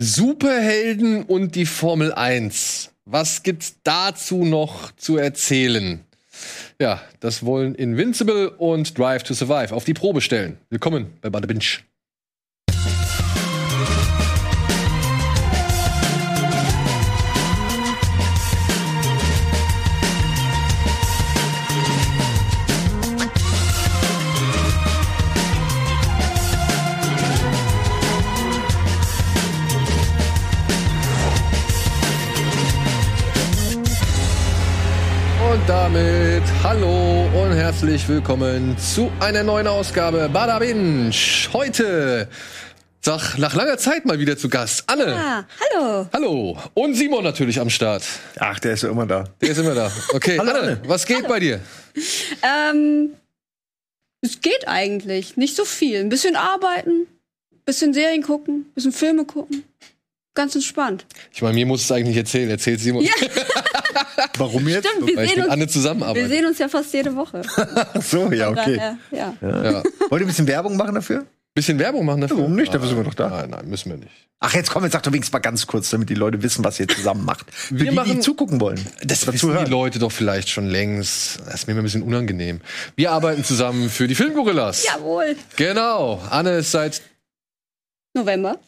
Superhelden und die Formel 1. Was gibt's dazu noch zu erzählen? Ja, das wollen Invincible und Drive to Survive auf die Probe stellen. Willkommen bei Bada. Hallo und herzlich willkommen zu einer neuen Ausgabe Bada Binge. Heute, sag, nach langer Zeit mal wieder zu Gast. Anne. Ah, hallo. Hallo. Und Simon natürlich am Start. Ach, der ist ja immer da. Der ist immer da. Okay, Hallo, Anne, Anne. was geht bei dir? Ähm, es geht eigentlich. Nicht so viel. Ein bisschen arbeiten, bisschen Serien gucken, bisschen Filme gucken. Ganz entspannt. Ich meine, mir muss es eigentlich erzählen. Erzählt Simon, Ja, Warum jetzt? stimmt. Wir sehen, mit Anne uns, wir sehen uns ja fast jede Woche. Ach so, ja, okay. Daher, ja. Ja. Wollt ihr ein bisschen Werbung machen dafür? Bisschen Werbung machen dafür? Warum nicht? Dafür sind wir doch da. Nein, nein, müssen wir nicht. Ach, jetzt komm, jetzt sag doch wenigstens mal ganz kurz, damit die Leute wissen, was ihr zusammen macht. Für Wir die, machen- die zugucken wollen. Das wissen die zuhören. Leute doch vielleicht schon längst. Das ist mir immer ein bisschen unangenehm. Wir arbeiten zusammen für die Filmgorillas. Jawohl. Genau. Anne ist seit November.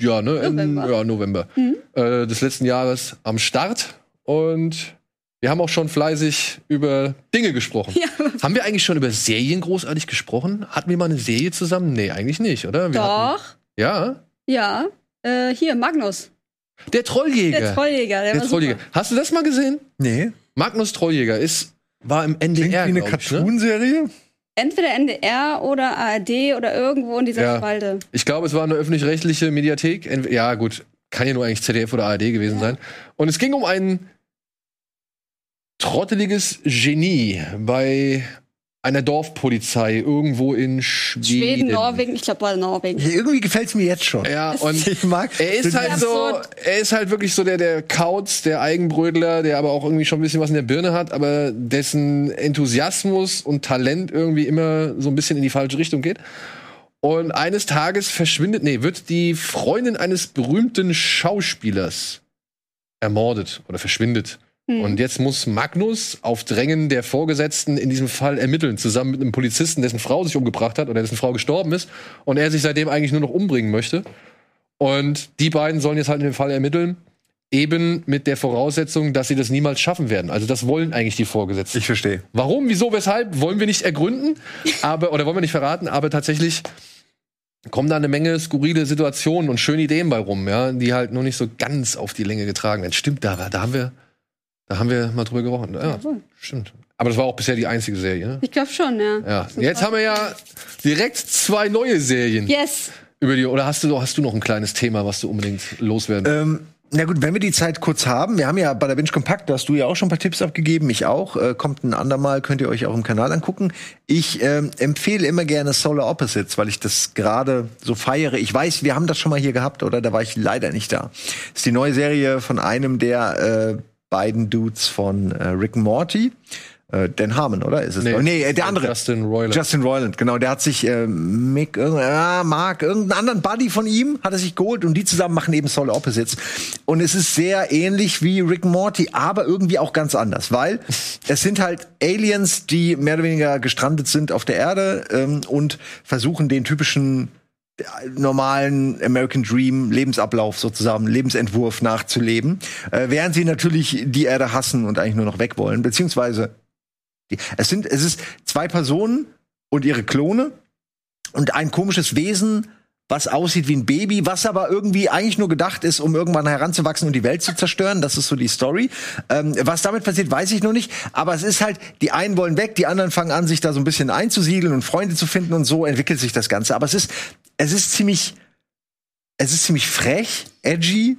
ja, ne, November. ja, November Mhm. äh, des letzten Jahres am Start und wir haben auch schon fleißig über Dinge gesprochen. Ja. Haben wir eigentlich schon über Serien großartig gesprochen? Hatten wir mal eine Serie zusammen? Nee, eigentlich nicht, oder? Wir Hatten, Doch. ja. Ja. Äh, hier, Magnus. Der Trolljäger. Der Trolljäger. Der, Der war Trolljäger. super. Hast du das mal gesehen? Nee. Magnus Trolljäger ist war im Klingt wie NDR, eine ne? Cartoon-Serie. Entweder NDR oder ARD oder irgendwo in dieser Ja. Spalte. Ich glaube, es war eine öffentlich-rechtliche Mediathek. Ja, gut, kann ja nur eigentlich ZDF oder ARD gewesen sein. Und es ging um ein trotteliges Genie bei einer Dorfpolizei irgendwo in Schweden. Schweden, Norwegen. Ich glaube, war Norwegen. Irgendwie gefällt's mir jetzt schon. Ja, und Ich mag. er ist halt so, er ist halt wirklich so der, der Kauz, der Eigenbrödler, der aber auch irgendwie schon ein bisschen was in der Birne hat, aber dessen Enthusiasmus und Talent irgendwie immer so ein bisschen in die falsche Richtung geht. Und eines Tages verschwindet, nee, wird die Freundin eines berühmten Schauspielers ermordet oder verschwindet. Hm. Und jetzt muss Magnus auf Drängen der Vorgesetzten in diesem Fall ermitteln, zusammen mit einem Polizisten, dessen Frau sich umgebracht hat oder dessen Frau gestorben ist und er sich seitdem eigentlich nur noch umbringen möchte. Und die beiden sollen jetzt halt in dem Fall ermitteln, eben mit der Voraussetzung, dass sie das niemals schaffen werden. Also das wollen eigentlich die Vorgesetzten. Ich verstehe. Warum, wieso, weshalb, wollen wir nicht ergründen, aber oder wollen wir nicht verraten, aber tatsächlich kommen da eine Menge skurrile Situationen und schöne Ideen bei rum, ja, die halt nur nicht so ganz auf die Länge getragen werden. Stimmt, da, da haben wir, da haben wir mal drüber gesprochen. Ja, stimmt. Aber das war auch bisher die einzige Serie. Ne? Ich glaube schon, ja. Ja. Jetzt haben wir ja direkt zwei neue Serien Yes. über die. Oder hast du, hast du noch ein kleines Thema, was du unbedingt loswerden? Ähm, na gut, wenn wir die Zeit kurz haben, wir haben ja bei der Binge Kompakt, da hast du ja auch schon ein paar Tipps abgegeben, ich auch, äh, kommt ein andermal, könnt ihr euch auch im Kanal angucken. Ich ähm, empfehle immer gerne Solar Opposites, weil ich das gerade so feiere. Ich weiß, wir haben das schon mal hier gehabt, oder? Da war ich leider nicht da. Das ist die neue Serie von einem der äh, beiden Dudes von äh, Rick Morty. Äh, Dan Harmon, oder? Ist es? Nee. Nee, äh, der andere. Justin Roiland. Justin Roiland, genau. Der hat sich äh, Mick, äh, Mark, irgendeinen anderen Buddy von ihm hat er sich geholt und die zusammen machen eben Solar Opposites. Und es ist sehr ähnlich wie Rick Morty, aber irgendwie auch ganz anders, weil es sind halt Aliens, die mehr oder weniger gestrandet sind auf der Erde ähm, und versuchen den typischen äh, normalen American Dream Lebensablauf sozusagen, Lebensentwurf nachzuleben, äh, während sie natürlich die Erde hassen und eigentlich nur noch weg wollen, beziehungsweise es sind, es ist zwei Personen und ihre Klone und ein komisches Wesen, was aussieht wie ein Baby, was aber irgendwie eigentlich nur gedacht ist, um irgendwann heranzuwachsen und die Welt zu zerstören. Das ist so die Story. Ähm, was damit passiert, weiß ich noch nicht. Aber es ist halt, die einen wollen weg, die anderen fangen an, sich da so ein bisschen einzusiedeln und Freunde zu finden und so entwickelt sich das Ganze. Aber es ist, es ist ziemlich, es ist ziemlich frech, edgy,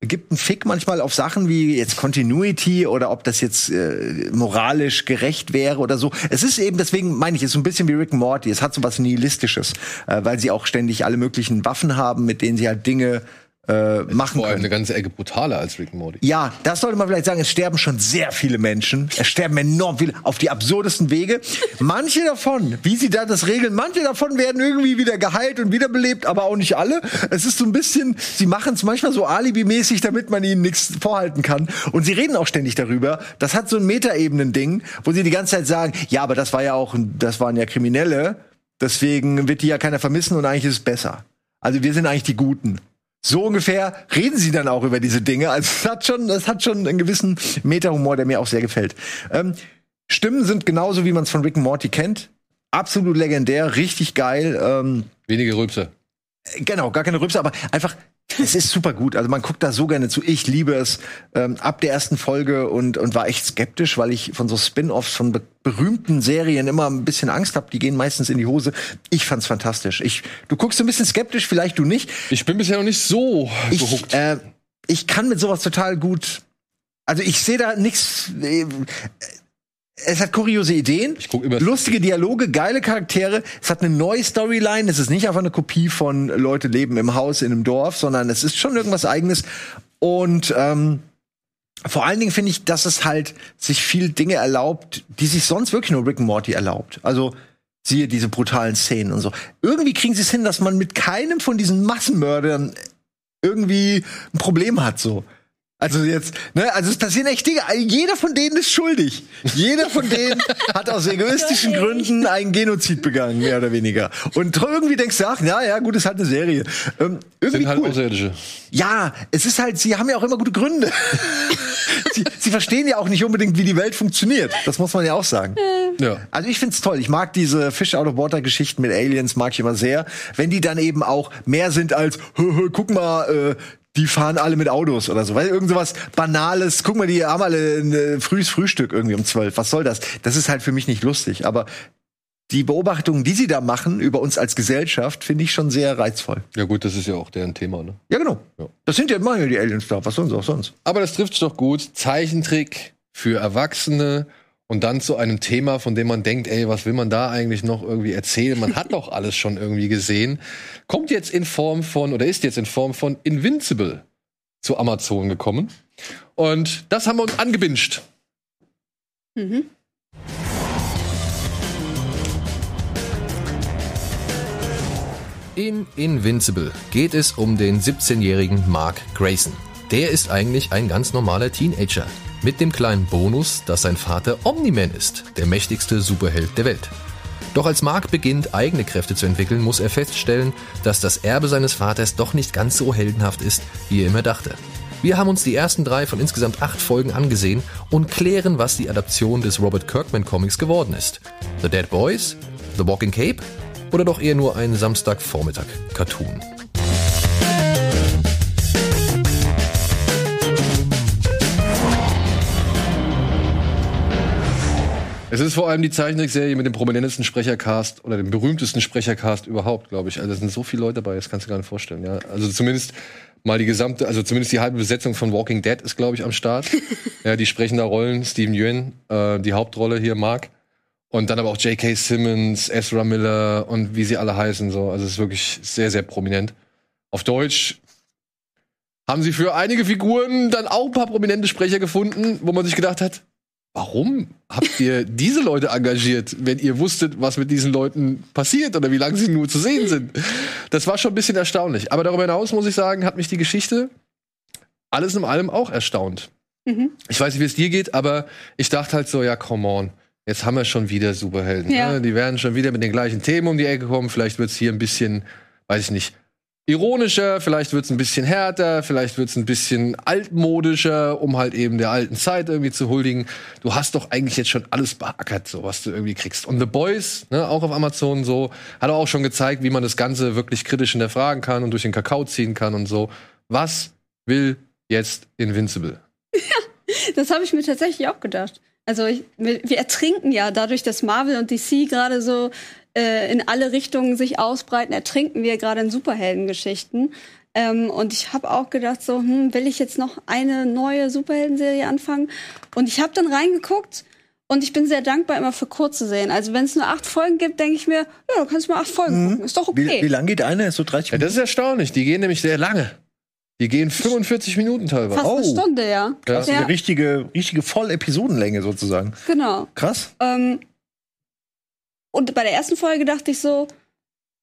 gibt einen Fick manchmal auf Sachen wie jetzt Continuity oder ob das jetzt äh, moralisch gerecht wäre oder so. Es ist eben, deswegen meine ich, es ist so ein bisschen wie Rick and Morty. Es hat so was Nihilistisches, äh, weil sie auch ständig alle möglichen Waffen haben, mit denen sie halt Dinge äh, machen Vor allem können. eine ganze Ecke brutaler als Rick and Morty. Ja, das sollte man vielleicht sagen. Es sterben schon sehr viele Menschen. Es sterben enorm viele auf die absurdesten Wege. Manche davon, wie sie da das regeln, manche davon werden irgendwie wieder geheilt und wiederbelebt, aber auch nicht alle. Es ist so ein bisschen, sie machen es manchmal so alibimäßig, damit man ihnen nichts vorhalten kann. Und sie reden auch ständig darüber. Das hat so ein Metaebenen-Ding, wo sie die ganze Zeit sagen, ja, aber das war ja auch, das waren ja Kriminelle. Deswegen wird die ja keiner vermissen und eigentlich ist es besser. Also wir sind eigentlich die Guten. So ungefähr reden sie dann auch über diese Dinge. Also es hat schon, es hat schon einen gewissen Meta-Humor, der mir auch sehr gefällt. Ähm, Stimmen sind genauso, wie man es von Rick and Morty kennt. Absolut legendär, richtig geil. Ähm, Wenige Rülpse. Genau, gar keine Rübse, aber einfach, es ist super gut. Also man guckt da so gerne zu. Ich liebe es ähm, ab der ersten Folge und, und war echt skeptisch, weil ich von so Spin-offs von be berühmten Serien immer ein bisschen Angst habe. Die gehen meistens in die Hose. Ich fand's fantastisch. Ich, du guckst so ein bisschen skeptisch, vielleicht du nicht. Ich bin bisher noch nicht so Ich, gehuckt. äh, ich kann mit sowas total gut. Also ich sehe da nichts. Äh, es hat kuriose Ideen, lustige Dialoge, geile Charaktere. Es hat eine neue Storyline. Es ist nicht einfach eine Kopie von Leute leben im Haus in einem Dorf, sondern es ist schon irgendwas Eigenes. Und ähm, vor allen Dingen finde ich, dass es halt sich viel Dinge erlaubt, die sich sonst wirklich nur Rick and Morty erlaubt. Also siehe diese brutalen Szenen und so. Irgendwie kriegen sie es hin, dass man mit keinem von diesen Massenmördern irgendwie ein Problem hat so. Also jetzt, ne, also es passieren echt Dinge. Jeder von denen ist schuldig. Jeder von denen hat aus egoistischen Gründen einen Genozid begangen, mehr oder weniger. Und irgendwie denkst du, ach, ja, ja, gut, ist halt eine Serie. Ähm, irgendwie sind halt cool. Außerirdische. Ja, es ist halt, sie haben ja auch immer gute Gründe. sie, sie verstehen ja auch nicht unbedingt, wie die Welt funktioniert. Das muss man ja auch sagen. Ja. Also ich find's toll. Ich mag diese Fish out of water Geschichten mit Aliens, mag ich immer sehr. Wenn die dann eben auch mehr sind als, hö, hö, guck mal, äh, die fahren alle mit Autos oder so. Weil irgend sowas Banales, guck mal, die haben alle ein äh, frühes Frühstück irgendwie um zwölf. Was soll das? Das ist halt für mich nicht lustig. Aber die Beobachtungen, die sie da machen über uns als Gesellschaft, finde ich schon sehr reizvoll. ja, gut, das ist ja auch deren Thema, ne? Ja, genau. Ja. Das sind ja immer die Aliens da. Was sie auch sonst? Aber das trifft doch gut. Zeichentrick für Erwachsene und dann zu einem Thema, von dem man denkt, ey, was will man da eigentlich noch irgendwie erzählen? Man hat doch alles schon irgendwie gesehen. Kommt jetzt in Form von, oder ist jetzt in Form von Invincible zu Amazon gekommen. Und das haben wir uns angebinscht. Mhm. In Invincible geht es um den 17-jährigen Mark Grayson. Der ist eigentlich ein ganz normaler Teenager. Mit dem kleinen Bonus, dass sein Vater Omni-Man ist, der mächtigste Superheld der Welt. Doch als Mark beginnt, eigene Kräfte zu entwickeln, muss er feststellen, dass das Erbe seines Vaters doch nicht ganz so heldenhaft ist, wie er immer dachte. Wir haben uns die ersten drei von insgesamt acht Folgen angesehen und klären, was die Adaption des Robert Kirkman Comics geworden ist. The Dead Boys? The Walking Cape? Oder doch eher nur ein Samstagvormittag-Cartoon? Es ist vor allem die Zeichentrickserie mit dem prominentesten Sprechercast oder dem berühmtesten Sprechercast überhaupt, glaube ich. Also es sind so viele Leute dabei, das kannst du gar nicht vorstellen. Ja, also zumindest mal die gesamte, also zumindest die halbe Besetzung von Walking Dead ist, glaube ich, am Start. ja, die sprechen da Rollen, Steven Yeun, äh, die Hauptrolle hier, Mark. Und dann aber auch J.K. Simmons, Ezra Miller und wie sie alle heißen. So. Also es ist wirklich sehr, sehr prominent. Auf Deutsch haben sie für einige Figuren dann auch ein paar prominente Sprecher gefunden, wo man sich gedacht hat, warum habt ihr diese Leute engagiert, wenn ihr wusstet, was mit diesen Leuten passiert oder wie lange sie nur zu sehen sind? Das war schon ein bisschen erstaunlich. Aber darüber hinaus muss ich sagen, hat mich die Geschichte alles in allem auch erstaunt. Mhm. Ich weiß nicht, wie es dir geht, aber ich dachte halt so, ja, come on. Jetzt haben wir schon wieder Superhelden. Ja. Ne? Die werden schon wieder mit den gleichen Themen um die Ecke kommen. Vielleicht wird es hier ein bisschen, weiß ich nicht, ironischer, vielleicht wird es ein bisschen härter, vielleicht wird es ein bisschen altmodischer, um halt eben der alten Zeit irgendwie zu huldigen. Du hast doch eigentlich jetzt schon alles beackert, so was du irgendwie kriegst. Und The Boys, ne, auch auf Amazon so, hat auch schon gezeigt, wie man das Ganze wirklich kritisch hinterfragen kann und durch den Kakao ziehen kann und so. Was will jetzt Invincible? Das habe ich mir tatsächlich auch gedacht. Also ich, wir, wir ertrinken ja dadurch, dass Marvel und DC gerade so äh, in alle Richtungen sich ausbreiten, ertrinken wir gerade in Superheldengeschichten. Ähm, und ich habe auch gedacht, so, hm, will ich jetzt noch eine neue Superheldenserie anfangen? Und ich habe dann reingeguckt und ich bin sehr dankbar immer für kurze Serien. Also wenn es nur acht Folgen gibt, denke ich mir, ja, du kannst mal acht Folgen gucken. Ist doch Wie, okay. wie lang geht eine? Ist so 30 Ja, das ist erstaunlich. Die gehen nämlich sehr lange. Die gehen 45 Minuten teilweise. Fast eine Oh. Stunde, ja. Das ist ja, eine richtige, richtige Voll-Episodenlänge sozusagen. genau. Krass. Ähm, und bei der ersten Folge dachte ich so,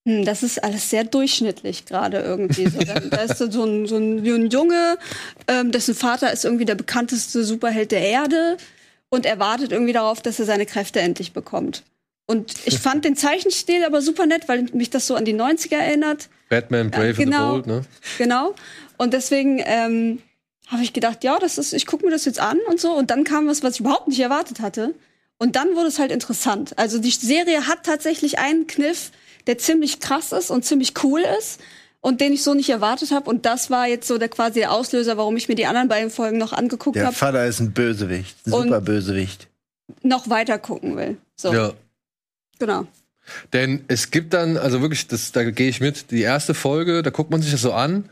hm, das ist alles sehr durchschnittlich gerade irgendwie. So, da, da ist so ein, so ein, Junge, ähm, dessen Vater ist irgendwie der bekannteste Superheld der Erde und er wartet irgendwie darauf, dass er seine Kräfte endlich bekommt. Und ich fand den Zeichenstil aber super nett, weil mich das so an die 90er erinnert. Batman, Brave genau. and the Bold, ne? Genau. Und deswegen ähm, habe ich gedacht, ja, das ist, ich gucke mir das jetzt an und so. Und dann kam was, was ich überhaupt nicht erwartet hatte. Und dann wurde es halt interessant. Also die Serie hat tatsächlich einen Kniff, der ziemlich krass ist und ziemlich cool ist und den ich so nicht erwartet habe. Und das war jetzt so der quasi der Auslöser, warum ich mir die anderen beiden Folgen noch angeguckt Der habe, Vater ist ein Bösewicht. Ein super Bösewicht. noch weiter gucken will. So, Ja. genau. Denn es gibt dann, also wirklich, das, da gehe ich mit, die erste Folge, da guckt man sich das so an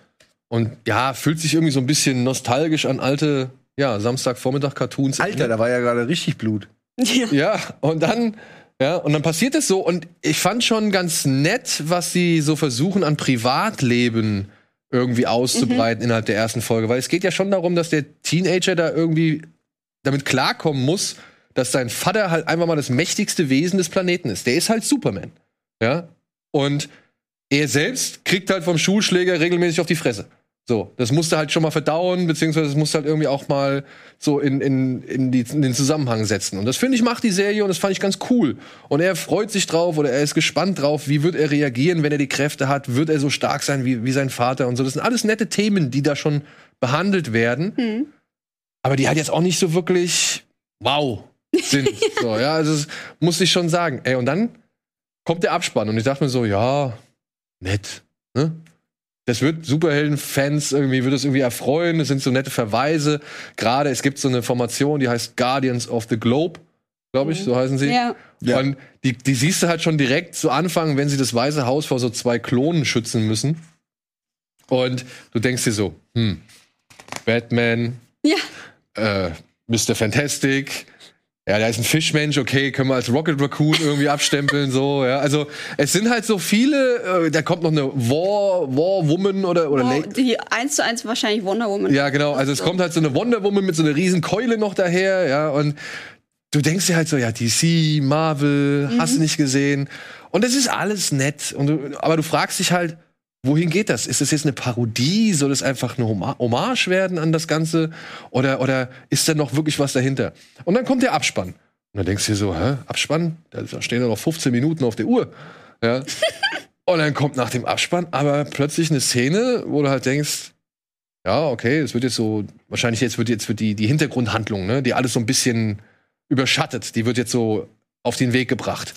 und ja, fühlt sich irgendwie so ein bisschen nostalgisch an alte, ja, Samstagvormittag-Cartoons. Alter, da war ja gerade richtig Blut. Ja. Ja, und dann, ja, und dann passiert es so und ich fand schon ganz nett, was sie so versuchen an Privatleben irgendwie auszubreiten innerhalb der ersten Folge, weil es geht ja schon darum, dass der Teenager da irgendwie damit klarkommen muss, dass sein Vater halt einfach mal das mächtigste Wesen des Planeten ist. Der ist halt Superman. Ja? Und er selbst kriegt halt vom Schulschläger regelmäßig auf die Fresse. So, das musste halt schon mal verdauen, beziehungsweise das musste halt irgendwie auch mal so in, in, in, die, in den Zusammenhang setzen. Und das finde ich macht die Serie und das fand ich ganz cool. Und er freut sich drauf oder er ist gespannt drauf, wie wird er reagieren, wenn er die Kräfte hat, wird er so stark sein wie, wie sein Vater und so. Das sind alles nette Themen, die da schon behandelt werden. Hm. Aber die halt jetzt auch nicht so wirklich wow sind. so, ja, also das muss ich schon sagen. Ey, und dann kommt der Abspann und ich dachte mir so, ja, nett. Ne? Das wird Superhelden-Fans irgendwie, wird das irgendwie erfreuen. Das sind so nette Verweise. Gerade es gibt so eine Formation, die heißt Guardians of the Globe, glaube ich, so heißen sie. Ja. Ja. Und die, die siehst du halt schon direkt zu Anfang, wenn sie das Weiße Haus vor so zwei Klonen schützen müssen. Und du denkst dir so, hm, Batman, Ja. äh, Mr. Fantastic. Ja, da ist ein Fischmensch, okay, können wir als Rocket Raccoon irgendwie abstempeln, so, ja. Also, es sind halt so viele, äh, da kommt noch eine War, War Woman oder, oder La- die eins zu eins wahrscheinlich Wonder Woman. ja, genau. Also es kommt halt so eine Wonder Woman mit so einer riesen Keule noch daher, ja. Und du denkst dir halt so, ja, DC, Marvel, hast du nicht gesehen. Und es ist alles nett. Und du, aber du fragst dich halt, wohin geht das? Ist das jetzt eine Parodie? Soll es einfach eine Hommage werden an das Ganze? Oder, oder ist da noch wirklich was dahinter? Und dann kommt der Abspann. Und dann denkst du dir so, hä, Abspann? Da stehen ja noch 15 Minuten auf der Uhr. Ja. Und dann kommt nach dem Abspann aber plötzlich eine Szene, wo du halt denkst, ja, okay, es wird jetzt so, wahrscheinlich jetzt wird jetzt wird die, die Hintergrundhandlung, ne, die alles so ein bisschen überschattet, die wird jetzt so auf den Weg gebracht.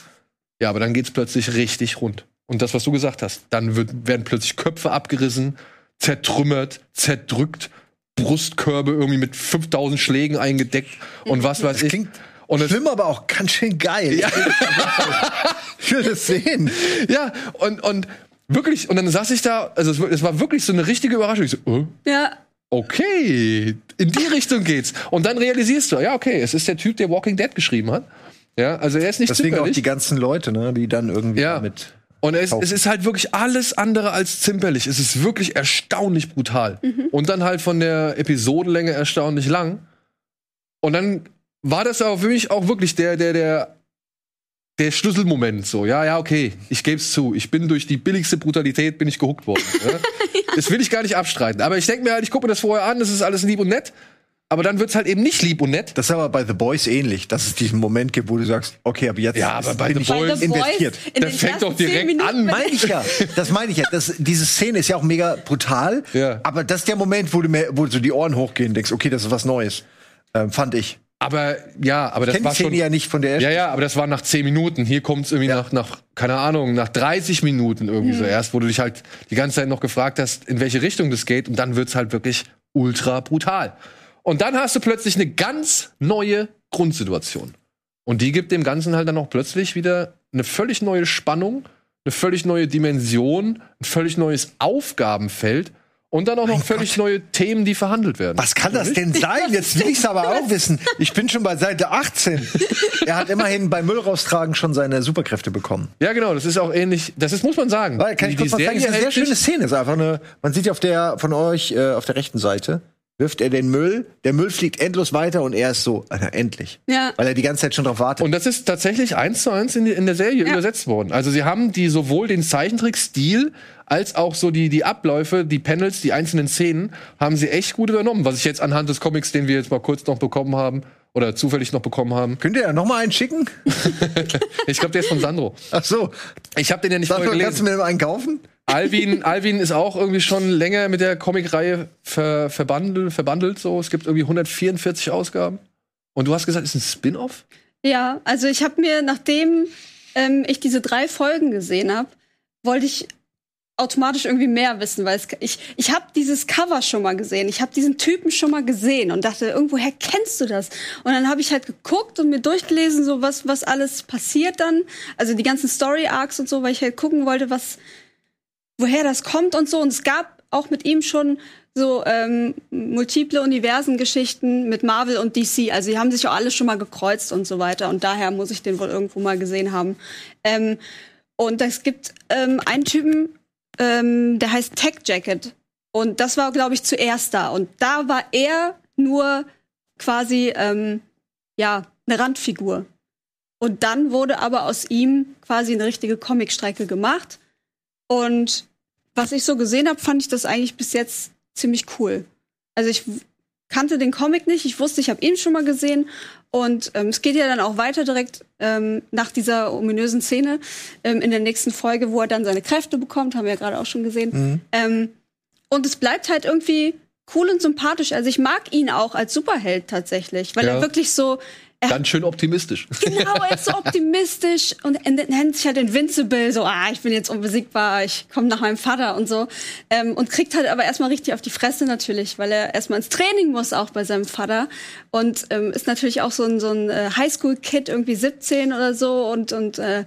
Ja, aber dann geht's plötzlich richtig rund. Und das, was du gesagt hast, dann wird, werden plötzlich Köpfe abgerissen, zertrümmert, zerdrückt, Brustkörbe irgendwie mit 5000 Schlägen eingedeckt und was weiß ich. Klingt Und es, schlimm, aber auch ganz schön geil. Ja. Ich will das sehen. ja, und, und wirklich, und dann saß ich da, also es, war- es war wirklich so eine richtige Überraschung. Ich so, äh, Ja. okay, in die Richtung geht's. Und dann realisierst du, ja, okay, es ist der Typ, der Walking Dead geschrieben hat. Ja, also er ist nicht Deswegen auch zimperlich. die ganzen Leute, ne, die dann irgendwie Ja. mit. Und es, es ist halt wirklich alles andere als zimperlich. Es ist wirklich erstaunlich brutal. Und dann halt von der Episodenlänge erstaunlich lang. Und dann war das aber für mich auch wirklich der, der, der, der Schlüsselmoment. So, ja, ja, okay, ich geb's zu. Ich bin durch die billigste Brutalität bin ich gehuckt worden. ja. Das will ich gar nicht abstreiten. Aber ich denke mir halt, ich gucke mir das vorher an, das ist alles lieb und nett. Aber dann wird's halt eben nicht lieb und nett. Das ist aber bei The Boys ähnlich, dass es diesen Moment gibt, wo du sagst, okay, aber jetzt Ja, aber bei bin The ich Boys- Bei The investiert. Boys in Das fängt doch direkt zehn Minuten an, Meine ich ja. Das meine ich ja. Das, diese Szene ist ja auch mega brutal. Ja. Aber das ist der Moment, wo du mir, wo so die Ohren hochgehen, denkst, okay, das ist was Neues. Ähm, fand ich. Aber ja, aber Ich das war Szene schon. ja nicht von der Ja, ja, aber das war nach 10 Minuten. Hier kommt es irgendwie nach, nach, keine Ahnung, nach 30 Minuten irgendwie so erst, wo du dich halt die ganze Zeit noch gefragt hast, in welche Richtung das geht. Und dann wird's halt wirklich ultra brutal. Und dann hast du plötzlich eine ganz neue Grundsituation. Und die gibt dem Ganzen halt dann auch plötzlich wieder eine völlig neue Spannung, eine völlig neue Dimension, ein völlig neues Aufgabenfeld. Und dann auch noch völlig neue Themen, die verhandelt werden. Was kann das denn sein? Jetzt will ich's aber auch wissen. Ich bin schon bei Seite 18. Er hat immerhin beim Müll raustragen schon seine Superkräfte bekommen. Ja, genau, das ist auch ähnlich. Das ist, muss man sagen. Weil, kann ich Die- kurz was sagen? Serie Das ist eine sehr schöne Szene. Es ist einfach eine, man sieht auf der, von euch, äh, auf der rechten Seite, wirft er den Müll, der Müll fliegt endlos weiter und er ist so, Alter, endlich. Ja. Weil er die ganze Zeit schon drauf wartet. Und das ist tatsächlich eins zu eins in, die, in der Serie Ja. übersetzt worden. Also sie haben die sowohl den Zeichentrickstil als auch so die, die Abläufe, die Panels, die einzelnen Szenen, haben sie echt gut übernommen. Was ich jetzt anhand des Comics, den wir jetzt mal kurz noch bekommen haben, oder zufällig noch bekommen haben. Könnt ihr ja noch mal einen schicken? Ich glaube, der ist von Sandro. Ach so. Ich habe den ja nicht Sag vorher mal, kannst du gelesen. mir einen kaufen? Alvin, Alvin ist auch irgendwie schon länger mit der Comicreihe ver, verbandelt, verbandelt. So. Es gibt irgendwie 144 Ausgaben. Und du hast gesagt, es ist ein Spin-off? Ja, also ich habe mir, nachdem ähm, ich diese drei Folgen gesehen habe, wollte ich automatisch irgendwie mehr wissen, weil es, ich, ich habe dieses Cover schon mal gesehen, ich habe diesen Typen schon mal gesehen und dachte, irgendwoher kennst du das? Und dann habe ich halt geguckt und mir durchgelesen, so was, was alles passiert dann, also die ganzen Story-Arcs und so, weil ich halt gucken wollte, was, woher das kommt und so. Und es gab auch mit ihm schon so ähm, multiple Universengeschichten mit Marvel und DC. Also die haben sich auch alle schon mal gekreuzt und so weiter. Und daher muss ich den wohl irgendwo mal gesehen haben. Ähm, und es gibt ähm, einen Typen, ähm, der heißt Tech Jacket. Und das war, glaube ich, zuerst da. Und da war er nur quasi, ähm, ja, eine Randfigur. Und dann wurde aber aus ihm quasi eine richtige Comicstrecke gemacht. Und was ich so gesehen habe, fand ich das eigentlich bis jetzt ziemlich cool. Also ich kannte den Comic nicht, ich wusste, ich habe ihn schon mal gesehen. Und ähm, es geht ja dann auch weiter direkt ähm, nach dieser ominösen Szene ähm, in der nächsten Folge, wo er dann seine Kräfte bekommt, haben wir ja gerade auch schon gesehen. Ähm, und es bleibt halt irgendwie cool und sympathisch. Also ich mag ihn auch als Superheld tatsächlich, weil Ja. er wirklich so, Ganz schön optimistisch. Genau, er ist so optimistisch und nennt sich halt Invincible, so, ah, ich bin jetzt unbesiegbar, ich komme nach meinem Vater und so. Ähm, und kriegt halt aber erstmal richtig auf die Fresse natürlich, weil er erstmal ins Training muss, auch bei seinem Vater. Und ähm, ist natürlich auch so ein, so ein äh, Highschool-Kid, irgendwie 17 oder so und, und äh,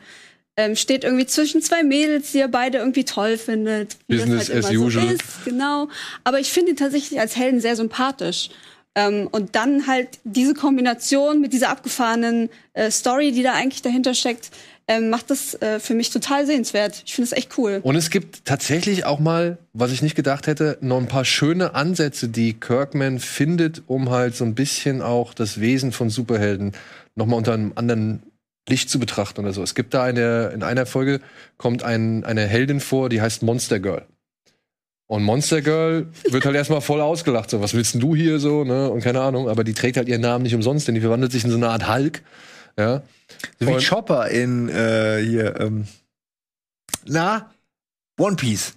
ähm, steht irgendwie zwischen zwei Mädels, die er beide irgendwie toll findet. wie das Business halt as immer usual. So ist, genau. Aber ich finde ihn tatsächlich als Helden sehr sympathisch. Ähm, und dann halt diese Kombination mit dieser abgefahrenen äh, Story, die da eigentlich dahinter steckt, ähm, macht das äh, für mich total sehenswert. Ich finde es echt cool. Und es gibt tatsächlich auch mal, was ich nicht gedacht hätte, noch ein paar schöne Ansätze, die Kirkman findet, um halt so ein bisschen auch das Wesen von Superhelden noch mal unter einem anderen Licht zu betrachten oder so. Es gibt da eine, in einer Folge kommt ein, eine Heldin vor, die heißt Monster Girl. Und Monster Girl wird halt erstmal voll ausgelacht, so, was willst denn du hier so, ne? Und keine Ahnung, aber die trägt halt ihren Namen nicht umsonst, denn die verwandelt sich in so eine Art Hulk. Ja. So wie Und- Chopper in äh, hier, ähm, na, One Piece.